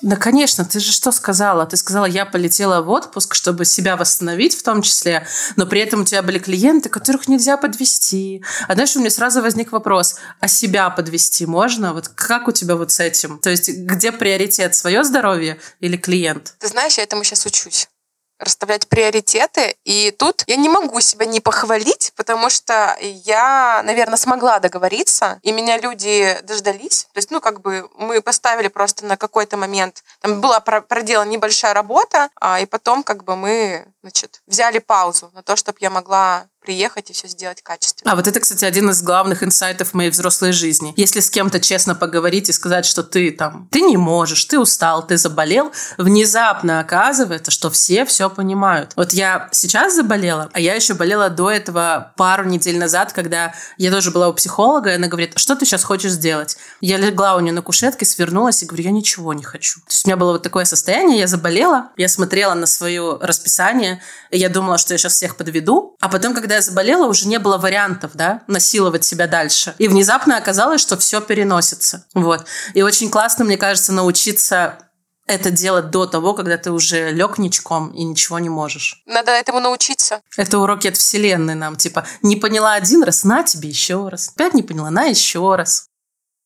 S1: Да, конечно, ты же что сказала? Ты сказала, я полетела в отпуск, чтобы себя восстановить в том числе, но при этом у тебя были клиенты, которых нельзя подвести. А знаешь, у меня сразу возник вопрос, а себя подвести можно? Вот как у тебя вот с этим? То есть где приоритет, свое здоровье или клиент?
S2: Ты знаешь, я этому сейчас учусь расставлять приоритеты. И тут я не могу себя не похвалить, потому что я, наверное, смогла договориться, и меня люди дождались. То есть, ну, как бы мы поставили просто на какой-то момент, там была проделана небольшая работа, а, и потом как бы мы, значит, взяли паузу на то, чтобы я могла приехать и все сделать качественно.
S1: А вот это, кстати, один из главных инсайтов моей взрослой жизни. Если с кем-то честно поговорить и сказать, что ты там, ты не можешь, ты устал, ты заболел, внезапно оказывается, что все все понимают. Вот я сейчас заболела, а я еще болела до этого пару недель назад, когда я тоже была у психолога, и она говорит, что ты сейчас хочешь сделать? Я легла у нее на кушетке, свернулась и говорю, я ничего не хочу. То есть у меня было вот такое состояние, я заболела, я смотрела на свое расписание, и я думала, что я сейчас всех подведу, а потом, когда когда я заболела, уже не было вариантов, да, насиловать себя дальше. И внезапно оказалось, что все переносится. Вот. И очень классно, мне кажется, научиться это делать до того, когда ты уже лег ничком и ничего не можешь.
S2: Надо этому научиться.
S1: Это уроки от вселенной нам. Типа, не поняла один раз, на тебе еще раз. Опять не поняла, на еще раз.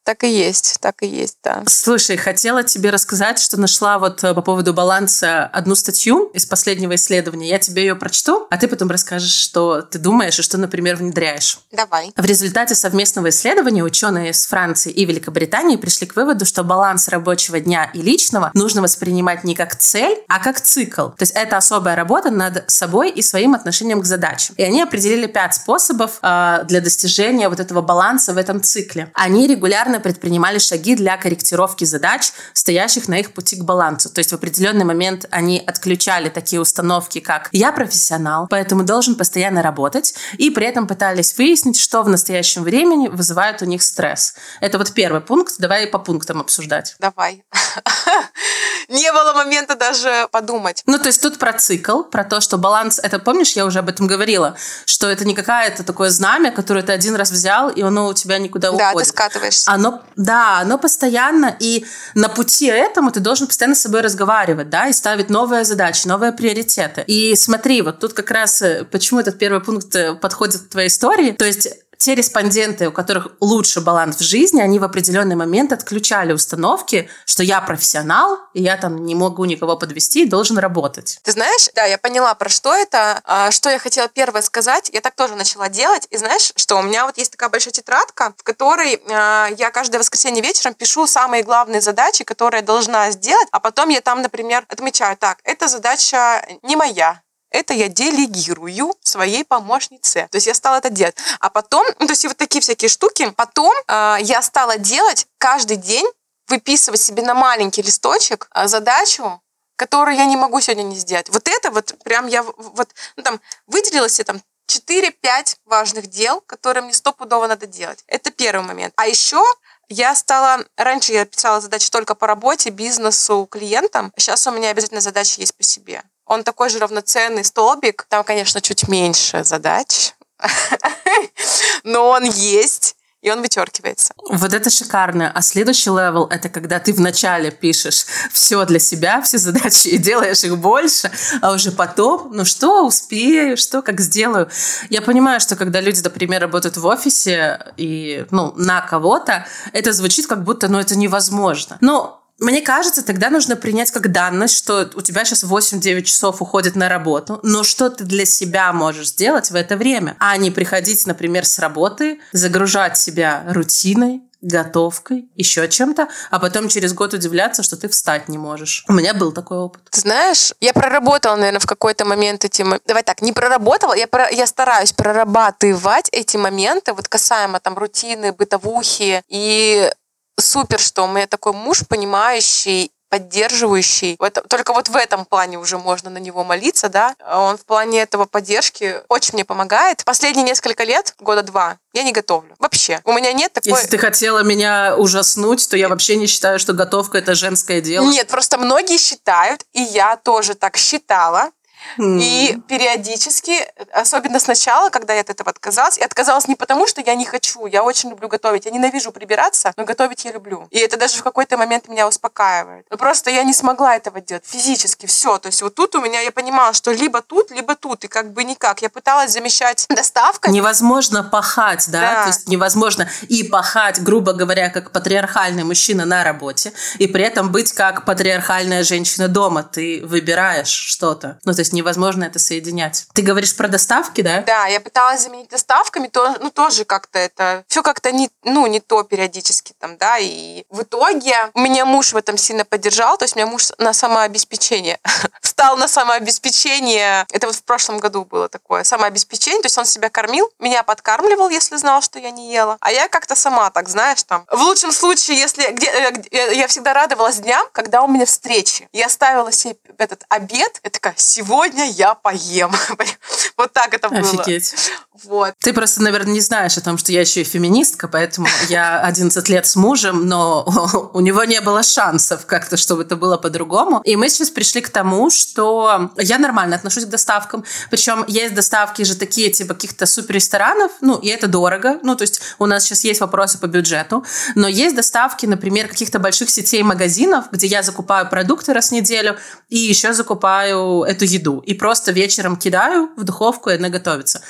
S2: Так и есть, так и есть, да.
S1: Слушай, хотела тебе рассказать, что нашла вот э, по поводу баланса одну статью из последнего исследования. Я тебе ее прочту, а ты потом расскажешь, что ты думаешь и что, например, внедряешь.
S2: Давай.
S1: В результате совместного исследования ученые из Франции и Великобритании пришли к выводу, что баланс рабочего дня и личного нужно воспринимать не как цель, а как цикл. То есть это особая работа над собой и своим отношением к задачам. И они определили пять способов э, для достижения вот этого баланса в этом цикле. Они регулярно постоянно предпринимали шаги для корректировки задач, стоящих на их пути к балансу. То есть в определенный момент они отключали такие установки, как «я профессионал, поэтому должен постоянно работать», и при этом пытались выяснить, что в настоящем времени вызывает у них стресс. Это вот первый пункт. Давай по пунктам обсуждать.
S2: Давай. Не было момента даже подумать.
S1: Ну, то есть тут про цикл, про то, что баланс, это помнишь, я уже об этом говорила, что это не какая-то такое знамя, которое ты один раз взял, и оно у тебя никуда
S2: да,
S1: уходит. Да,
S2: ты скатываешься.
S1: Оно оно, да, оно постоянно, и на пути этому ты должен постоянно с собой разговаривать, да, и ставить новые задачи, новые приоритеты. И смотри, вот тут как раз, э, почему этот первый пункт э, подходит к твоей истории, то есть те респонденты, у которых лучше баланс в жизни, они в определенный момент отключали установки, что я профессионал, и я там не могу никого подвести, должен работать.
S2: Ты знаешь, да, я поняла, про что это. А, что я хотела первое сказать, я так тоже начала делать. И знаешь, что у меня вот есть такая большая тетрадка, в которой а, я каждое воскресенье вечером пишу самые главные задачи, которые я должна сделать, а потом я там, например, отмечаю, так, эта задача не моя, это я делегирую своей помощнице. То есть я стала это делать. А потом, ну, то есть вот такие всякие штуки. Потом э, я стала делать каждый день, выписывать себе на маленький листочек э, задачу, которую я не могу сегодня не сделать. Вот это вот прям я вот, ну, там, выделила себе там 4-5 важных дел, которые мне стопудово надо делать. Это первый момент. А еще я стала... Раньше я писала задачи только по работе, бизнесу, клиентам. Сейчас у меня обязательно задачи есть по себе. Он такой же равноценный столбик. Там, конечно, чуть меньше задач, но он есть и он вычеркивается.
S1: Вот это шикарно. А следующий level — это когда ты вначале пишешь все для себя, все задачи, и делаешь их больше, а уже потом, ну что, успею, что, как сделаю. Я понимаю, что когда люди, например, работают в офисе и, ну, на кого-то, это звучит как будто, ну, это невозможно. Но Мне кажется, тогда нужно принять как данность, что у тебя сейчас 8-9 часов уходит на работу, но что ты для себя можешь сделать в это время, а не приходить, например, с работы, загружать себя рутиной, готовкой, еще чем-то, а потом через год удивляться, что ты встать не можешь. У меня был такой опыт.
S2: Знаешь, я проработала, наверное, в какой-то момент эти... Давай так, не проработала, я, про... я стараюсь прорабатывать эти моменты, вот касаемо там рутины, бытовухи, и супер, что у меня такой муж, понимающий поддерживающий. Это, только вот в этом плане уже можно на него молиться, да. Он в плане этого поддержки очень мне помогает. Последние несколько лет, года два, я не готовлю. Вообще. У меня нет такой...
S1: Если ты хотела меня ужаснуть, то я вообще не считаю, что готовка – это женское дело.
S2: Нет, просто многие считают, и я тоже так считала, и периодически, особенно сначала, когда я от этого отказалась, и отказалась не потому, что я не хочу, я очень люблю готовить, я ненавижу прибираться, но готовить я люблю. И это даже в какой-то момент меня успокаивает. Но просто я не смогла этого делать физически, все. То есть вот тут у меня, я понимала, что либо тут, либо тут, и как бы никак. Я пыталась замещать доставкой.
S1: Невозможно пахать, да? да? То есть невозможно и пахать, грубо говоря, как патриархальный мужчина на работе, и при этом быть как патриархальная женщина дома. Ты выбираешь что-то. Ну, то есть невозможно это соединять. Ты говоришь про доставки, да?
S2: Да, я пыталась заменить доставками, то, ну, тоже как-то это, все как-то не, ну, не то периодически там, да, и в итоге меня муж в этом сильно поддержал, то есть у меня муж на самообеспечение стал на самообеспечение, это вот в прошлом году было такое, самообеспечение, то есть он себя кормил, меня подкармливал, если знал, что я не ела, а я как-то сама так, знаешь, там, в лучшем случае, если, где, э, где, я всегда радовалась дням, когда у меня встречи, я ставила себе этот обед, я такая, сегодня сегодня я поем. вот так это было.
S1: Офигеть. Вот. Ты просто, наверное, не знаешь о том, что я еще и феминистка, поэтому я 11 лет с мужем, но у него не было шансов как-то, чтобы это было по-другому. И мы сейчас пришли к тому, что я нормально отношусь к доставкам. Причем есть доставки же такие, типа каких-то суперресторанов, ну, и это дорого. Ну, то есть у нас сейчас есть вопросы по бюджету. Но есть доставки, например, каких-то больших сетей магазинов, где я закупаю продукты раз в неделю и еще закупаю эту еду. И просто вечером кидаю в духовку, и она готовится.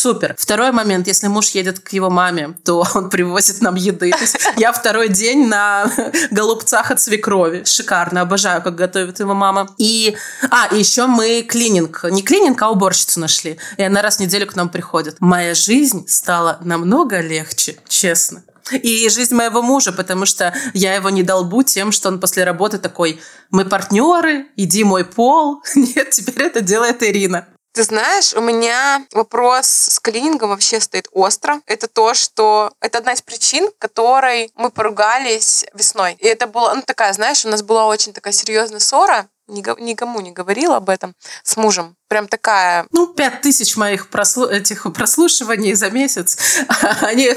S1: Супер. Второй момент, если муж едет к его маме, то он привозит нам еды. То есть я второй день на голубцах от свекрови. Шикарно, обожаю, как готовит его мама. И, а, и еще мы клининг, не клининг, а уборщицу нашли. И она раз в неделю к нам приходит. Моя жизнь стала намного легче, честно. И жизнь моего мужа, потому что я его не долбу тем, что он после работы такой, мы партнеры, иди мой пол. Нет, теперь это делает Ирина.
S2: Ты знаешь, у меня вопрос с клинингом вообще стоит остро. Это то, что... Это одна из причин, которой мы поругались весной. И это была, ну, такая, знаешь, у нас была очень такая серьезная ссора, никому не говорила об этом с мужем. Прям такая...
S1: Ну, пять тысяч моих прослу... этих прослушиваний за месяц, они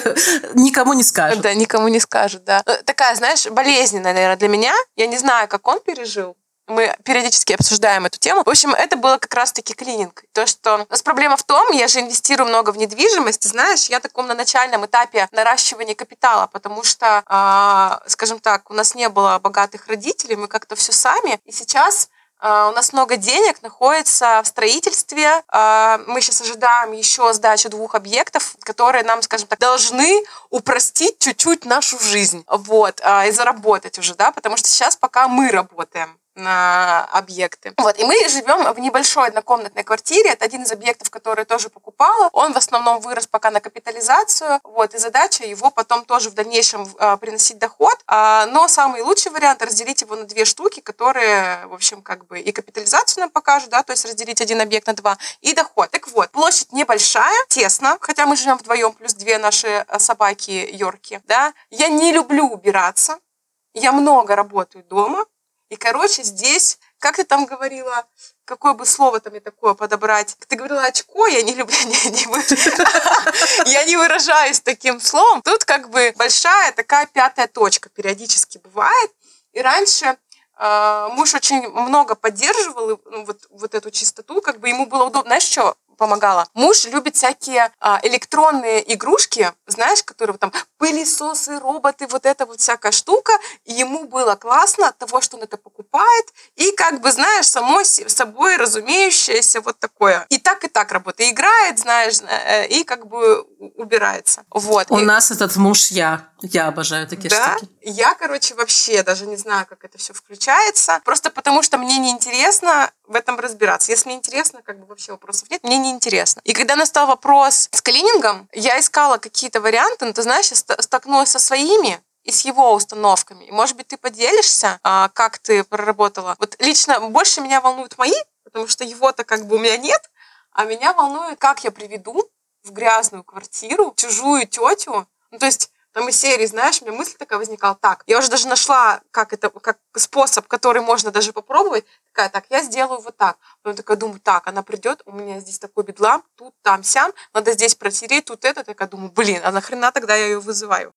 S1: никому не скажут.
S2: Да, никому не скажут, да. Э, такая, знаешь, болезненная, наверное, для меня. Я не знаю, как он пережил мы периодически обсуждаем эту тему. В общем, это было как раз-таки клининг. То, что у нас проблема в том, я же инвестирую много в недвижимость, знаешь, я таком на начальном этапе наращивания капитала, потому что, э, скажем так, у нас не было богатых родителей, мы как-то все сами, и сейчас Uh, у нас много денег находится в строительстве. Uh, мы сейчас ожидаем еще сдачу двух объектов, которые нам, скажем так, должны упростить чуть-чуть нашу жизнь. Вот, и заработать уже, да, потому что сейчас пока мы работаем на объекты. Вот, и мы живем в небольшой однокомнатной квартире. Это один из объектов, который тоже покупала. Он в основном вырос пока на капитализацию. Вот, и задача его потом тоже в дальнейшем э, приносить доход. А, но самый лучший вариант разделить его на две штуки, которые, в общем, как бы и капитализацию нам покажут, да, то есть разделить один объект на два, и доход. Так вот, площадь небольшая, тесно, хотя мы живем вдвоем, плюс две наши э, собаки Йорки, да. Я не люблю убираться, я много работаю дома, и, короче, здесь, как ты там говорила, какое бы слово там мне такое подобрать? Ты говорила очко, я не люблю, я не выражаюсь таким словом. Тут как бы большая такая пятая точка периодически бывает. И раньше э, муж очень много поддерживал ну, вот, вот эту чистоту, как бы ему было удобно. Знаешь что? Помогала. Муж любит всякие а, электронные игрушки, знаешь, которые там пылесосы, роботы, вот эта вот всякая штука. И ему было классно от того, что он это покупает. И как бы, знаешь, само собой разумеющееся вот такое. И так, и так работает. И играет, знаешь, э, и как бы убирается. Вот.
S1: У
S2: и...
S1: нас этот муж я. Я обожаю такие
S2: да?
S1: штуки.
S2: Я, короче, вообще даже не знаю, как это все включается. Просто потому, что мне неинтересно в этом разбираться. Если интересно, как бы вообще вопросов нет, мне неинтересно. И когда настал вопрос с клинингом, я искала какие-то варианты, но ты знаешь, я столкнулась со своими, и с его установками. может быть, ты поделишься, а, как ты проработала. Вот лично больше меня волнуют мои, потому что его-то как бы у меня нет, а меня волнует, как я приведу в грязную квартиру чужую тетю. Ну, то есть там из серии, знаешь, у меня мысль такая возникала, так, я уже даже нашла, как это, как способ, который можно даже попробовать, такая, так, я сделаю вот так. Потом такая думаю, так, она придет, у меня здесь такой бедлам, тут, там, сям, надо здесь протереть, тут это, такая думаю, блин, а нахрена тогда я ее вызываю?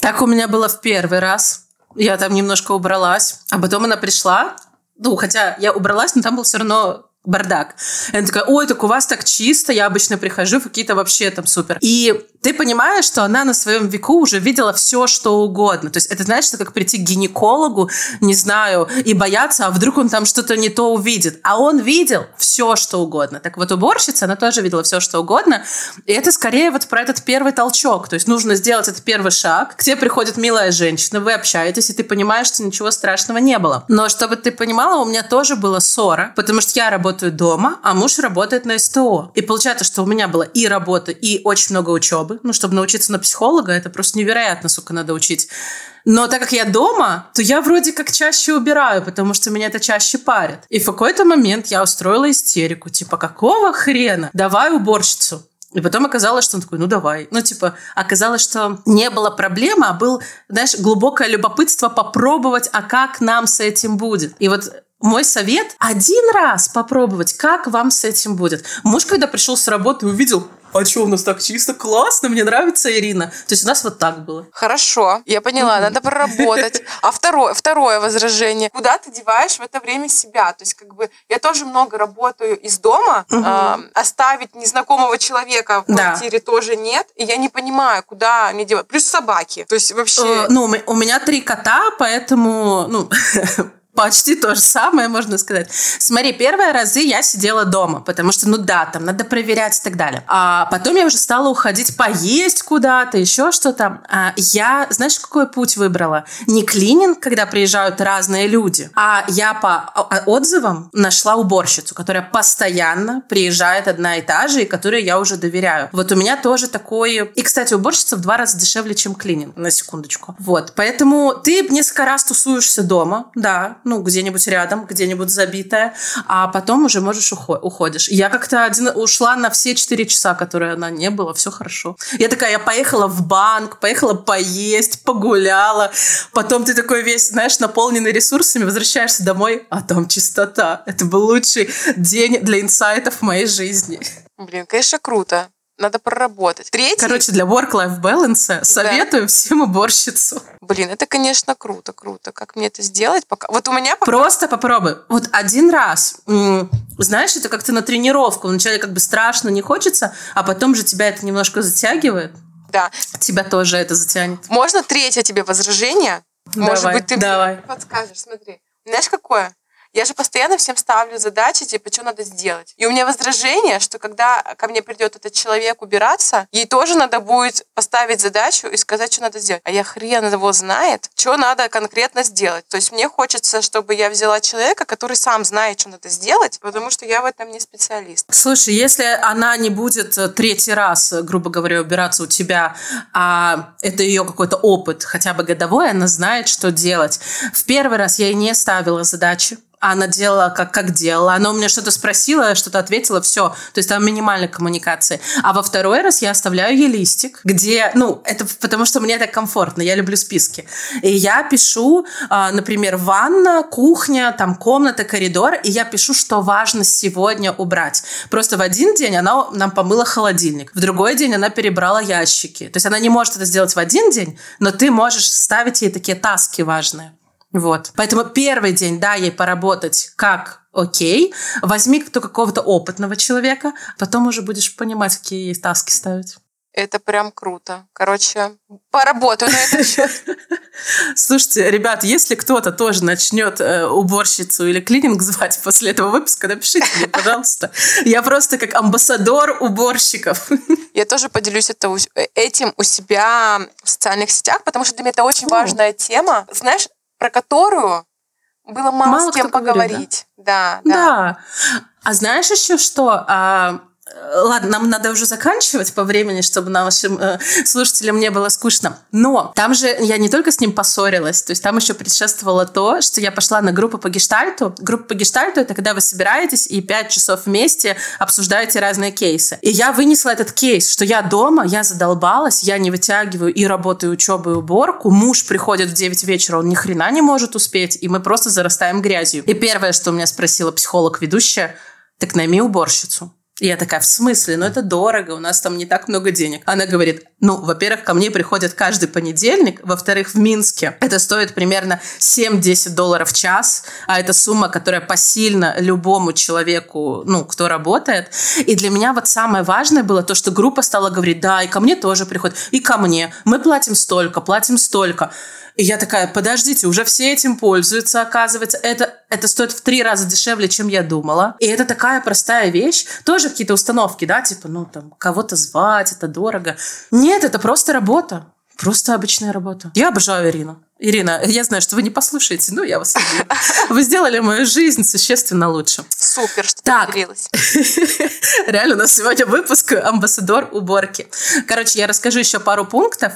S1: Так у меня было в первый раз. Я там немножко убралась, а потом она пришла, ну, хотя я убралась, но там был все равно бардак. И она такая, ой, так у вас так чисто, я обычно прихожу, какие-то вообще там супер. И ты понимаешь, что она на своем веку уже видела все, что угодно. То есть это, это как прийти к гинекологу, не знаю, и бояться, а вдруг он там что-то не то увидит. А он видел все, что угодно. Так вот, уборщица, она тоже видела все, что угодно. И это скорее вот про этот первый толчок. То есть нужно сделать этот первый шаг. К тебе приходит милая женщина, вы общаетесь, и ты понимаешь, что ничего страшного не было. Но чтобы ты понимала, у меня тоже была ссора, потому что я работаю дома, а муж работает на СТО. И получается, что у меня была и работа, и очень много учебы. Ну, чтобы научиться на психолога, это просто невероятно, сука, надо учить. Но так как я дома, то я вроде как чаще убираю, потому что меня это чаще парит. И в какой-то момент я устроила истерику, типа, какого хрена? Давай уборщицу. И потом оказалось, что он такой, ну давай. Ну, типа, оказалось, что не было проблемы, а был, знаешь, глубокое любопытство попробовать, а как нам с этим будет. И вот мой совет – один раз попробовать, как вам с этим будет. Муж, когда пришел с работы, увидел, а что у нас так чисто? Классно, мне нравится Ирина. То есть у нас вот так было.
S2: Хорошо, я поняла, надо проработать. А второе, второе возражение. Куда ты деваешь в это время себя? То есть как бы я тоже много работаю из дома, э, оставить незнакомого человека в квартире да. тоже нет, и я не понимаю, куда мне девать. Плюс собаки. То есть вообще... Э,
S1: ну, у меня три кота, поэтому, ну, Почти то же самое, можно сказать. Смотри, первые разы я сидела дома, потому что, ну да, там надо проверять и так далее. А потом я уже стала уходить поесть куда-то, еще что-то. А я, знаешь, какой путь выбрала? Не клининг, когда приезжают разные люди, а я по отзывам нашла уборщицу, которая постоянно приезжает одна и та же, и которой я уже доверяю. Вот у меня тоже такой... И, кстати, уборщица в два раза дешевле, чем клининг, на секундочку. Вот, поэтому ты несколько раз тусуешься дома, да, ну, где-нибудь рядом, где-нибудь забитая, а потом уже можешь уходишь. Я как-то один ушла на все четыре часа, которые она не было, все хорошо. Я такая, я поехала в банк, поехала поесть, погуляла, потом ты такой весь, знаешь, наполненный ресурсами, возвращаешься домой, а там чистота. Это был лучший день для инсайтов в моей жизни.
S2: Блин, конечно, круто надо проработать.
S1: Третий... Короче, для work-life balance советую да. всем уборщицу.
S2: Блин, это, конечно, круто, круто. Как мне это сделать? Пока... Вот у меня пока...
S1: Просто попробуй. Вот один раз. Знаешь, это как-то на тренировку. Вначале как бы страшно, не хочется, а потом же тебя это немножко затягивает.
S2: Да.
S1: Тебя тоже это затянет.
S2: Можно третье тебе возражение?
S1: Давай,
S2: Может быть, ты
S1: давай.
S2: подскажешь. Смотри. Знаешь, какое? Я же постоянно всем ставлю задачи, типа, что надо сделать. И у меня возражение, что когда ко мне придет этот человек убираться, ей тоже надо будет поставить задачу и сказать, что надо сделать. А я хрен его знает, что надо конкретно сделать. То есть мне хочется, чтобы я взяла человека, который сам знает, что надо сделать, потому что я в этом не специалист.
S1: Слушай, если она не будет э, третий раз, э, грубо говоря, убираться у тебя, а это ее какой-то опыт, хотя бы годовой, она знает, что делать. В первый раз я ей не ставила задачи, она делала, как, как делала. Она у меня что-то спросила, что-то ответила, все. То есть там минимальной коммуникации. А во второй раз я оставляю ей листик, где, ну, это потому что мне так комфортно, я люблю списки. И я пишу, а, например, ванна, кухня, там комната, коридор, и я пишу, что важно сегодня убрать. Просто в один день она нам помыла холодильник, в другой день она перебрала ящики. То есть она не может это сделать в один день, но ты можешь ставить ей такие таски важные. Вот. Поэтому первый день, да, ей поработать, как окей. Возьми кто какого-то опытного человека, потом уже будешь понимать, какие есть таски ставить.
S2: Это прям круто. Короче, поработаю на этот счет.
S1: Слушайте, ребят, если кто-то тоже начнет э, уборщицу или клининг звать после этого выпуска, напишите мне, пожалуйста. Я просто как амбассадор уборщиков.
S2: Я тоже поделюсь это, э, этим у себя в социальных сетях, потому что для меня это очень важная тема, знаешь, про которую было мало, мало с кем поговорить. Говорит, да?
S1: Да, да. Да. А знаешь еще что? А, ладно, нам надо уже заканчивать по времени, чтобы нашим э, слушателям не было скучно. Но там же я не только с ним поссорилась, то есть там еще предшествовало то, что я пошла на группу по гештальту. Группа по гештальту — это когда вы собираетесь и пять часов вместе обсуждаете разные кейсы. И я вынесла этот кейс, что я дома, я задолбалась, я не вытягиваю и работаю, учебу, и уборку. Муж приходит в 9 вечера, он ни хрена не может успеть, и мы просто зарастаем грязью. И первое, что у меня спросила психолог-ведущая, так найми уборщицу. Я такая, в смысле? Ну, это дорого, у нас там не так много денег. Она говорит, ну, во-первых, ко мне приходят каждый понедельник, во-вторых, в Минске это стоит примерно 7-10 долларов в час, а это сумма, которая посильна любому человеку, ну, кто работает. И для меня вот самое важное было то, что группа стала говорить, да, и ко мне тоже приходят, и ко мне. Мы платим столько, платим столько. И я такая, подождите, уже все этим пользуются, оказывается. Это, это стоит в три раза дешевле, чем я думала. И это такая простая вещь. Тоже какие-то установки, да, типа, ну, там, кого-то звать, это дорого. Нет, это просто работа. Просто обычная работа. Я обожаю Ирину. Ирина, я знаю, что вы не послушаете, но я вас люблю. Вы сделали мою жизнь существенно лучче.
S2: Супер, что так. поделилась.
S1: Реально, у нас сегодня выпуск «Амбассадор уборки». Короче, я расскажу еще пару пунктов,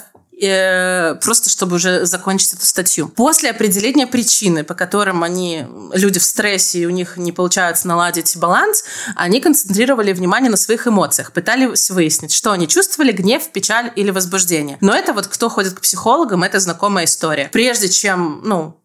S1: просто чтобы уже закончить эту статью. После определения причины, по которым они, люди в стрессе, и у них не получается наладить баланс, они концентрировали внимание на своих эмоциях, пытались выяснить, что они чувствовали, гнев, печаль или возбуждение. Но это вот кто ходит к психологам, это знакомая история. Прежде чем, ну,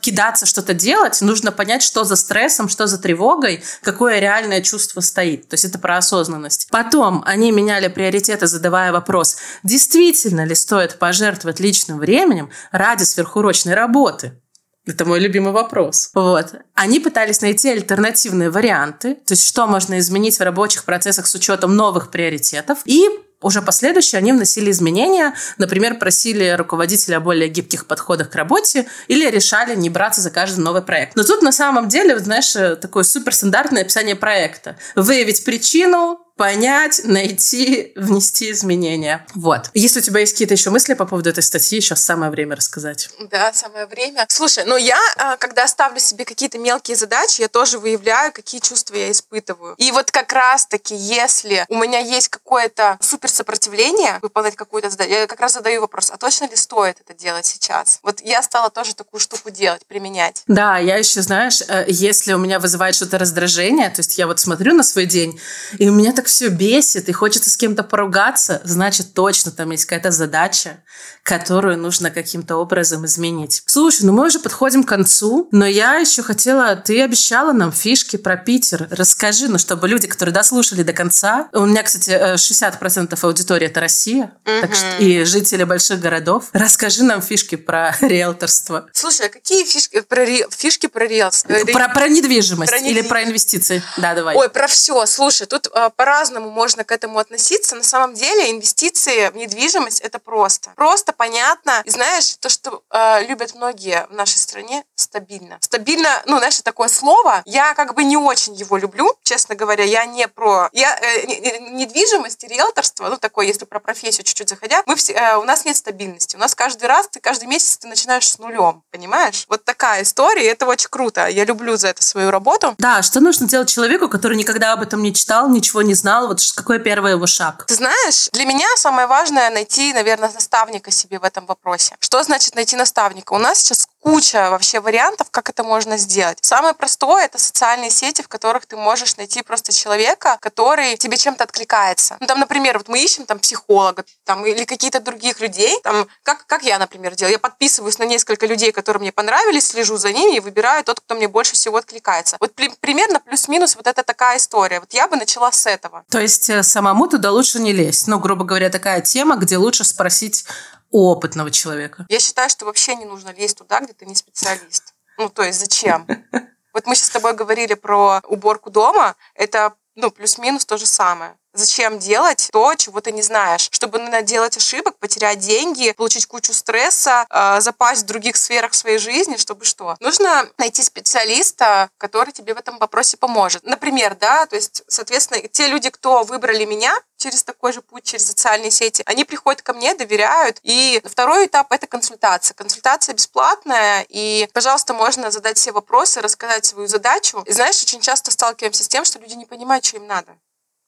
S1: кидаться что-то делать, нужно понять, что за стрессом, что за тревогой, какое реальное чувство стоит. То есть это про осознанность. Потом они меняли приоритеты, задавая вопрос, действительно ли стоит пожертвовать личным временем ради сверхурочной работы. Это мой любимый вопрос. Вот. Они пытались найти альтернативные варианты, то есть что можно изменить в рабочих процессах с учетом новых приоритетов, и уже последующие они вносили изменения, например, просили руководителя о более гибких подходах к работе или решали не браться за каждый новый проект. Но тут на самом деле, вот, знаешь, э, такое суперстандартное описание проекта. Выявить причину, понять, найти, внести изменения. Вот. Если у тебя есть какие-то еще мысли по поводу этой статьи, сейчас самое время рассказать.
S2: Да, самое время. Слушай, ну я, а, когда ставлю себе какие-то мелкие задачи, я тоже выявляю, какие чувства я испытываю. И вот как раз-таки, если у меня есть какое-то супер сопротивление выполнять какую-то задачу, я как раз задаю вопрос, а точно ли стоит это делать сейчас? Вот я стала тоже такую штуку делать, применять.
S1: Да, я еще, знаешь, э, если у меня вызывает что-то раздражение, то есть я вот смотрю на свой день, и у меня так все бесит и хочется с кем-то поругаться, значит, точно там есть какая-то задача, которую нужно каким-то образом изменить. Слушай, ну мы уже подходим к концу, но я еще хотела... Ты обещала нам фишки про Питер. Расскажи, ну, чтобы люди, которые дослушали до конца... У меня, кстати, 60% э, аудитории — это Россия, угу. так что и жители больших городов. Расскажи нам фишки про риэлторство.
S2: Слушай, а какие фишки про, фишки про риэлторство?
S1: Про, про недвижимость про или про инвестиции? Да, давай.
S2: Ой, про все. Слушай, тут э, по-разному можно к этому относиться. На самом деле инвестиции в недвижимость — это просто. Просто понятно. И знаешь, то, что э, любят многие в нашей стране, стабильно. Стабильно, ну, знаешь, такое слово, я как бы не очень его люблю, честно говоря, я не про... Я, э, недвижимость и риэлторство, ну, такое, если про профессию чуть-чуть заходя, мы все, э, у нас нет стабильности. У нас каждый раз, ты каждый месяц ты начинаешь с нулем, понимаешь? Вот такая история, и это очень круто. Я люблю за это свою работу.
S1: Да, что нужно делать человеку, который никогда об этом не читал, ничего не знал, вот какой первый его шаг?
S2: Ты знаешь, для меня самое важное найти, наверное, наставника себе в этом вопросе. Что значит найти наставника? У нас сейчас куча вообще вариантов, как это можно сделать. Самое простое — это социальные сети, в которых ты можешь найти просто человека, который тебе чем-то откликается. Ну, там, например, вот мы ищем там психолога там, или какие-то других людей. Там, как, как я, например, делаю. Я подписываюсь на несколько людей, которые мне понравились, слежу за ними и выбираю тот, кто мне больше всего откликается. Вот при, примерно плюс-минус вот это такая история. Вот я бы начала с этого.
S1: То есть э, самому туда лучше не лезть. Ну, грубо говоря, такая тема, где лучше спросить опытного человека.
S2: Я считаю, что вообще не нужно лезть туда, где ты не специалист. Ну, то есть зачем? Вот мы сейчас с тобой говорили про уборку дома. Это ну, плюс-минус то же самое. Зачем делать то, чего ты не знаешь? Чтобы наделать ошибок, потерять деньги, получить кучу стресса, э, запасть в других сферах своей жизни, чтобы что? Нужно найти специалиста, который тебе в этом вопросе поможет. Например, да, то есть, соответственно, те люди, кто выбрали меня, через такой же путь, через социальные сети, они приходят ко мне, доверяют. И второй этап — это консультация. Консультация бесплатная, и, пожалуйста, можно задать все вопросы, рассказать свою задачу. И знаешь, очень часто сталкиваемся с тем, что люди не понимают, что им надо.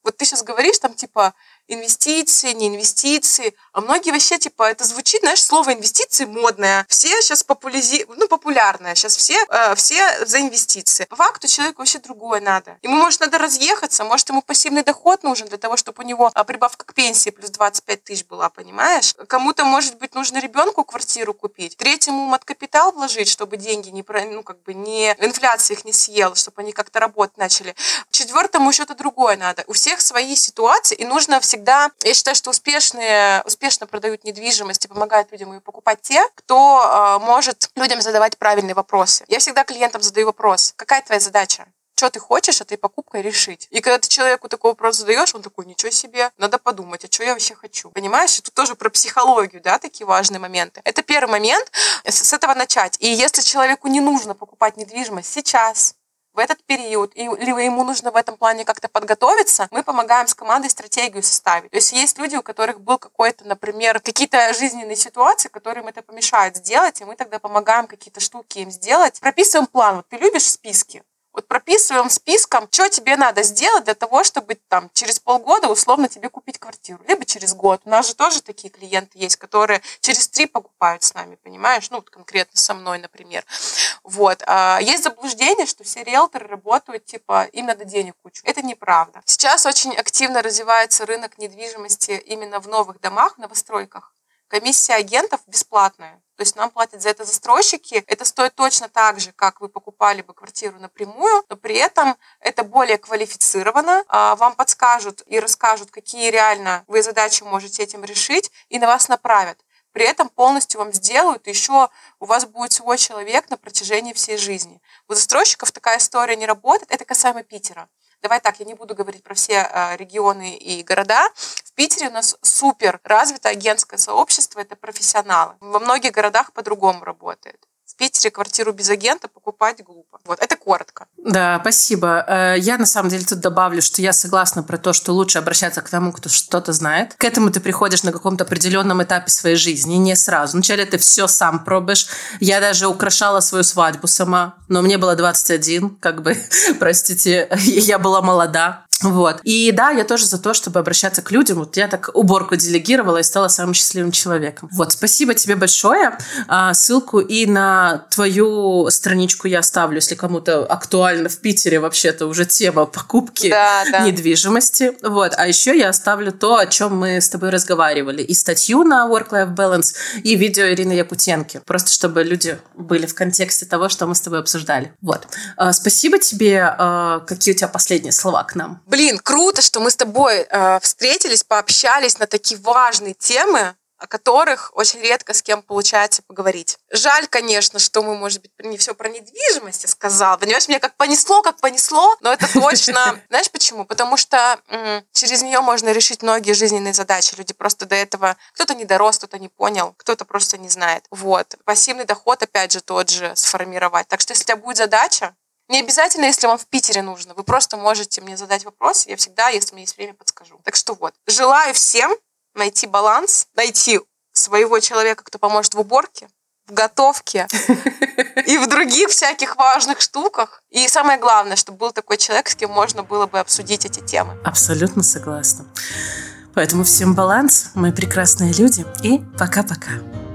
S2: Вот ты сейчас говоришь там типа инвестиции, не инвестиции, а многие вообще типа это звучит, знаешь, слово инвестиции модное. Все сейчас популязи... ну, популярное, сейчас все, э, все за инвестиции. По факту человеку вообще другое надо. Ему, может, надо разъехаться, может, ему пассивный доход нужен для того, чтобы у него а, прибавка к пенсии плюс 25 тысяч была, понимаешь? Кому-то, может быть, нужно ребенку квартиру купить, третьему мат капитал вложить, чтобы деньги не, ну, как бы не, инфляция их не съела, чтобы они как-то работать начали. Четвертому что-то другое надо. У всех свои ситуации, и нужно всегда, я считаю, что успешные, успешно продают недвижимость и помогают людям ее покупать те, кто э, может людям задавать правильные вопросы. Я всегда клиентам задаю вопрос, какая твоя задача? что ты хочешь этой покупкой решить. И когда ты человеку такой вопрос задаешь, он такой, ничего себе, надо подумать, а что я вообще хочу. Понимаешь? И тут тоже про психологию, да, такие важные моменты. Это первый момент, с этого начать. И если человеку не нужно покупать недвижимость сейчас, в этот период, и, либо ему нужно в этом плане как-то подготовиться, мы помогаем с командой стратегию составить. То есть есть люди, у которых был какой-то, например, какие-то жизненные ситуации, которые им это помешают сделать, и мы тогда помогаем какие-то штуки им сделать. Прописываем план. Вот ты любишь списки? Вот прописываем списком, что тебе надо сделать для того, чтобы там через полгода условно тебе купить квартиру, либо через год. У нас же тоже такие клиенты есть, которые через три покупают с нами, понимаешь? Ну, вот конкретно со мной, например. Вот. А есть заблуждение, что все риэлторы работают, типа, им надо денег кучу. Это неправда. Сейчас очень активно развивается рынок недвижимости именно в новых домах, новостройках. Комиссия агентов бесплатная. То есть нам платят за это застройщики. Это стоит точно так же, как вы покупали бы квартиру напрямую, но при этом это более квалифицировано. А, вам подскажут и расскажут, какие реально вы задачи можете этим решить, и на вас направят. При этом полностью вам сделают, еще у вас будет свой человек на протяжении всей жизни. У застройщиков такая история не работает. Это касаемо Питера. Давай так, я не буду говорить про все а, регионы и города. В Питере у нас супер развито агентское сообщество, это профессионалы. Во многих городах по-другому работает. Питере квартиру без агента покупать глупо. Вот, это коротко.
S1: Да, спасибо. Э, я на самом деле тут добавлю, что я согласна про то, что лучше обращаться к тому, кто что-то знает. К этому ты приходишь на каком-то определенном этапе своей жизни, не сразу. Вначале ты все сам пробуешь. Я даже украшала свою свадьбу сама, но мне было 21, как бы, простите, я была молода. Вот. И да, я тоже за то, чтобы обращаться к людям. Вот я так уборку делегировала и стала самым счастливым человеком. Вот, спасибо тебе большое. А, ссылку и на твою страничку я оставлю, если кому-то актуально в Питере вообще-то уже тема покупки да, да. недвижимости. Вот. А еще я оставлю то, о чем мы с тобой разговаривали. И статью на Work-Life Balance, и видео Ирины Якутенки. Просто чтобы люди были в контексте того, что мы с тобой обсуждали. Вот. А, спасибо тебе. А, какие у тебя последние слова к нам?
S2: Блин, круто, что мы с тобой э, встретились, пообщались на такие важные темы, о которых очень редко с кем получается поговорить. Жаль, конечно, что мы, может быть, не все про недвижимость сказал. Понимаешь, меня как понесло, как понесло, но это точно... Знаешь почему? Потому что м- через нее можно решить многие жизненные задачи. Люди просто до этого... Кто-то не дорос, кто-то не понял, кто-то просто не знает. Вот. Пассивный доход, опять же, тот же сформировать. Так что, если у тебя будет задача, не обязательно, если вам в Питере нужно. Вы просто можете мне задать вопрос. Я всегда, если у меня есть время, подскажу. Так что вот. Желаю всем найти баланс, найти своего человека, кто поможет в уборке, в готовке и в других всяких важных штуках. И самое главное, чтобы был такой человек, с кем можно было бы обсудить эти темы.
S1: Абсолютно согласна. Поэтому всем баланс, мы прекрасные люди, и пока-пока.